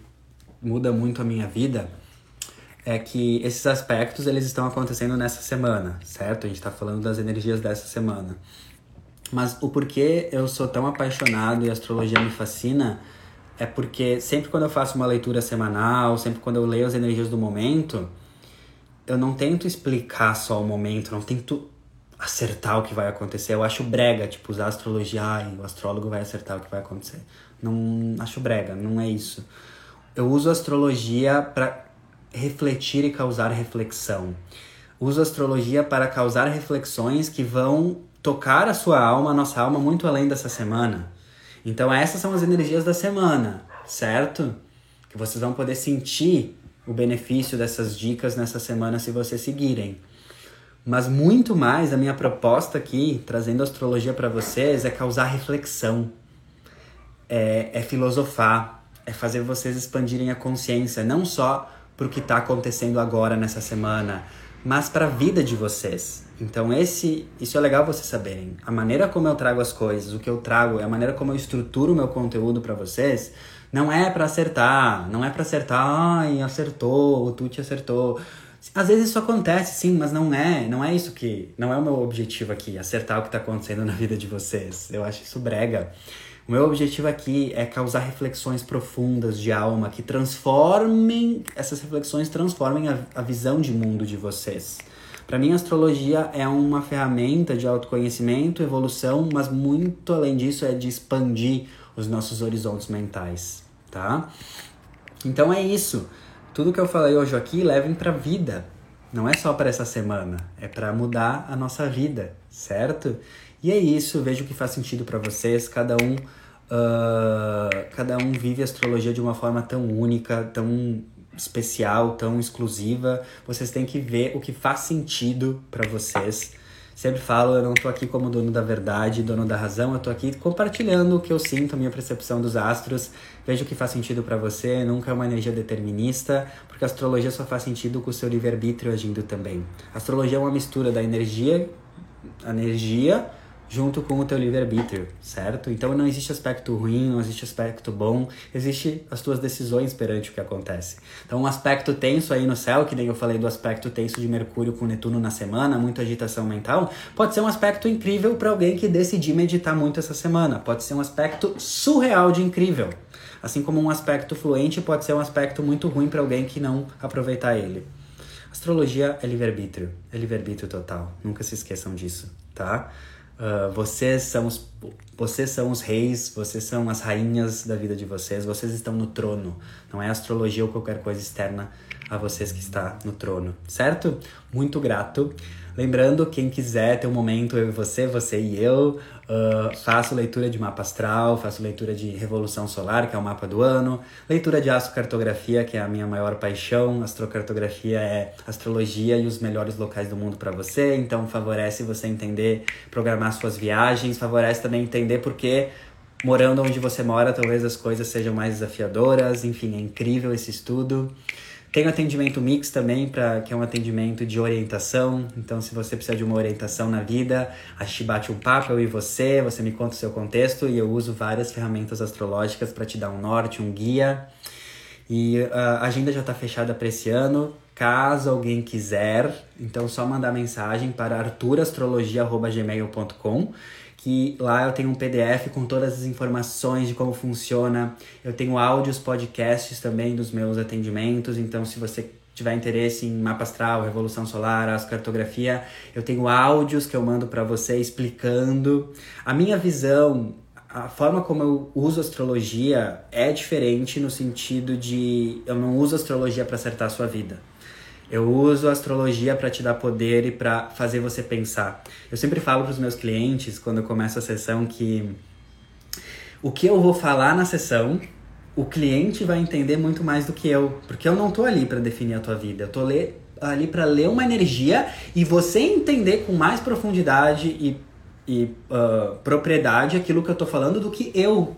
A: muda muito a minha vida, é que esses aspectos eles estão acontecendo nessa semana, certo? A gente está falando das energias dessa semana. Mas o porquê eu sou tão apaixonado e a astrologia me fascina é porque sempre quando eu faço uma leitura semanal, sempre quando eu leio as energias do momento, eu não tento explicar só o momento, não tento acertar o que vai acontecer. Eu acho brega, tipo, usar astrologia, ai, o astrólogo vai acertar o que vai acontecer. Não acho brega, não é isso. Eu uso astrologia para refletir e causar reflexão. Uso astrologia para causar reflexões que vão tocar a sua alma, a nossa alma, muito além dessa semana. Então, essas são as energias da semana, certo? Que vocês vão poder sentir o benefício dessas dicas nessa semana se vocês seguirem. Mas muito mais, a minha proposta aqui, trazendo astrologia para vocês, é causar reflexão, é, é, filosofar, é fazer vocês expandirem a consciência, não só para o que está acontecendo agora nessa semana, mas para a vida de vocês. Então esse, isso é legal vocês saberem. A maneira como eu trago as coisas, o que eu trago, a maneira como eu estruturo o meu conteúdo para vocês, não é para acertar, não é para acertar, ai, acertou, o Tuti acertou. Às vezes isso acontece, sim, mas não é, não é isso que, não é o meu objetivo aqui, acertar o que está acontecendo na vida de vocês. Eu acho isso brega. O meu objetivo aqui é causar reflexões profundas de alma que transformem, essas reflexões transformem a, a visão de mundo de vocês. Para mim, a astrologia é uma ferramenta de autoconhecimento, evolução, mas muito além disso é de expandir os nossos horizontes mentais, tá? Então é isso. Tudo que eu falei hoje aqui levem para vida. Não é só para essa semana, é para mudar a nossa vida, certo? E é isso, vejo que faz sentido para vocês. Cada um, uh, cada um vive a astrologia de uma forma tão única, tão especial, tão exclusiva. Vocês têm que ver o que faz sentido para vocês Sempre falo, eu não tô aqui como dono da verdade, dono da razão, eu tô aqui compartilhando o que eu sinto, a minha percepção dos astros. Vejo o que faz sentido para você, nunca é uma energia determinista, porque a astrologia só faz sentido com o seu livre-arbítrio agindo também. A astrologia é uma mistura da energia, energia junto com o teu livre-arbítrio, certo? Então não existe aspecto ruim, não existe aspecto bom, existe as tuas decisões perante o que acontece. Então um aspecto tenso aí no céu, que nem eu falei do aspecto tenso de Mercúrio com Netuno na semana, muita agitação mental, pode ser um aspecto incrível para alguém que decidir meditar muito essa semana, pode ser um aspecto surreal de incrível. Assim como um aspecto fluente pode ser um aspecto muito ruim para alguém que não aproveitar ele. Astrologia é livre-arbítrio, é livre-arbítrio total. Nunca se esqueçam disso, tá? Uh, vocês, são os, vocês são os reis, vocês são as rainhas da vida de vocês, vocês estão no trono. Não é astrologia ou qualquer coisa externa a vocês que está no trono, certo? Muito grato. Lembrando, quem quiser ter um momento, eu e você, você e eu, uh, faço leitura de mapa astral, faço leitura de Revolução Solar, que é o mapa do ano, leitura de astrocartografia, que é a minha maior paixão. Astrocartografia é astrologia e os melhores locais do mundo para você, então favorece você entender, programar suas viagens, favorece também entender porque morando onde você mora, talvez as coisas sejam mais desafiadoras, enfim, é incrível esse estudo. Tenho atendimento mix também, pra, que é um atendimento de orientação. Então, se você precisa de uma orientação na vida, a gente bate um papo, eu e você, você me conta o seu contexto e eu uso várias ferramentas astrológicas para te dar um norte, um guia. E a agenda já está fechada para esse ano. Caso alguém quiser, então só mandar mensagem para arturastrologia.gmail.com que lá eu tenho um PDF com todas as informações de como funciona. Eu tenho áudios, podcasts também dos meus atendimentos, então se você tiver interesse em mapa astral, revolução solar, astrocartografia, eu tenho áudios que eu mando para você explicando a minha visão a forma como eu uso astrologia é diferente no sentido de eu não uso astrologia para acertar a sua vida. Eu uso a astrologia para te dar poder e para fazer você pensar. Eu sempre falo para os meus clientes quando eu começo a sessão que o que eu vou falar na sessão, o cliente vai entender muito mais do que eu, porque eu não tô ali para definir a tua vida. Eu tô ali para ler uma energia e você entender com mais profundidade e, e uh, propriedade aquilo que eu tô falando do que eu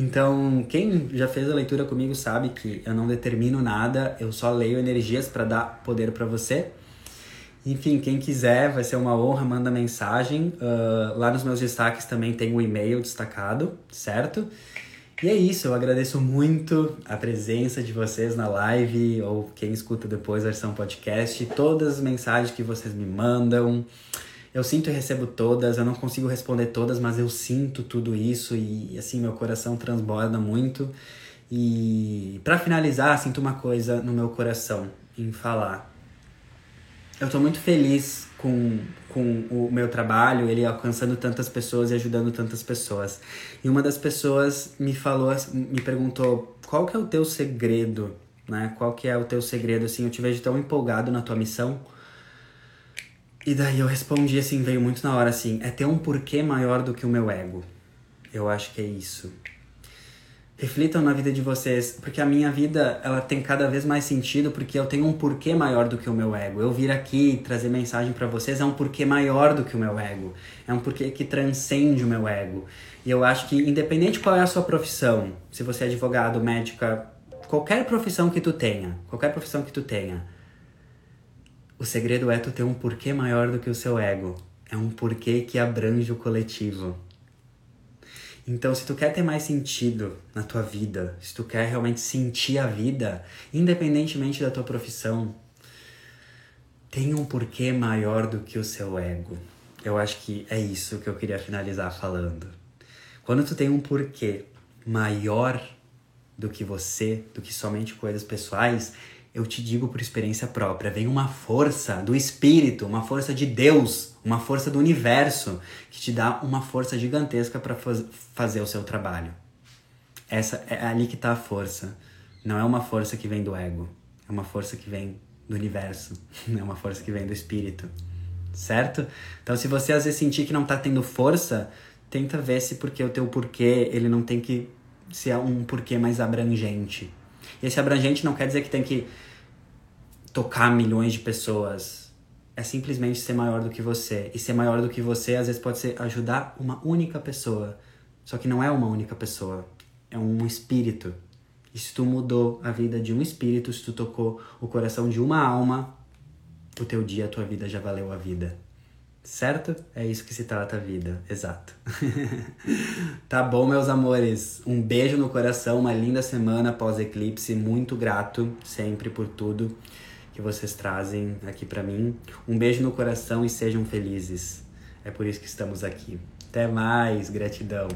A: então, quem já fez a leitura comigo sabe que eu não determino nada, eu só leio energias para dar poder para você. Enfim, quem quiser, vai ser uma honra, manda mensagem. Uh, lá nos meus destaques também tem o e-mail destacado, certo? E é isso, eu agradeço muito a presença de vocês na live, ou quem escuta depois a versão podcast, todas as mensagens que vocês me mandam. Eu sinto e recebo todas, eu não consigo responder todas, mas eu sinto tudo isso e assim meu coração transborda muito. E para finalizar, sinto uma coisa no meu coração em falar. Eu tô muito feliz com, com o meu trabalho, ele alcançando tantas pessoas e ajudando tantas pessoas. E uma das pessoas me falou, me perguntou, qual que é o teu segredo, né? Qual que é o teu segredo, assim, eu te vejo tão empolgado na tua missão e daí eu respondi assim, veio muito na hora assim, é ter um porquê maior do que o meu ego. Eu acho que é isso. Reflitam na vida de vocês, porque a minha vida, ela tem cada vez mais sentido porque eu tenho um porquê maior do que o meu ego. Eu vir aqui trazer mensagem para vocês é um porquê maior do que o meu ego. É um porquê que transcende o meu ego. E eu acho que independente qual é a sua profissão, se você é advogado, médica, qualquer profissão que tu tenha, qualquer profissão que tu tenha, o segredo é tu ter um porquê maior do que o seu ego. É um porquê que abrange o coletivo. Então, se tu quer ter mais sentido na tua vida, se tu quer realmente sentir a vida, independentemente da tua profissão, tenha um porquê maior do que o seu ego. Eu acho que é isso que eu queria finalizar falando. Quando tu tem um porquê maior do que você, do que somente coisas pessoais, eu te digo por experiência própria, vem uma força do espírito, uma força de Deus, uma força do universo que te dá uma força gigantesca para faz fazer o seu trabalho. Essa é ali que está a força. Não é uma força que vem do ego, é uma força que vem do universo, (laughs) é uma força que vem do espírito. Certo? Então, se você às vezes sentir que não está tendo força, tenta ver se porque o teu porquê, ele não tem que ser um porquê mais abrangente e esse abrangente não quer dizer que tem que tocar milhões de pessoas. É simplesmente ser maior do que você. E ser maior do que você, às vezes, pode ser ajudar uma única pessoa. Só que não é uma única pessoa. É um espírito. E se tu mudou a vida de um espírito, se tu tocou o coração de uma alma, o teu dia, a tua vida já valeu a vida. Certo? É isso que se trata a vida, exato. (laughs) tá bom, meus amores. Um beijo no coração, uma linda semana pós-eclipse. Muito grato sempre por tudo que vocês trazem aqui para mim. Um beijo no coração e sejam felizes. É por isso que estamos aqui. Até mais, gratidão.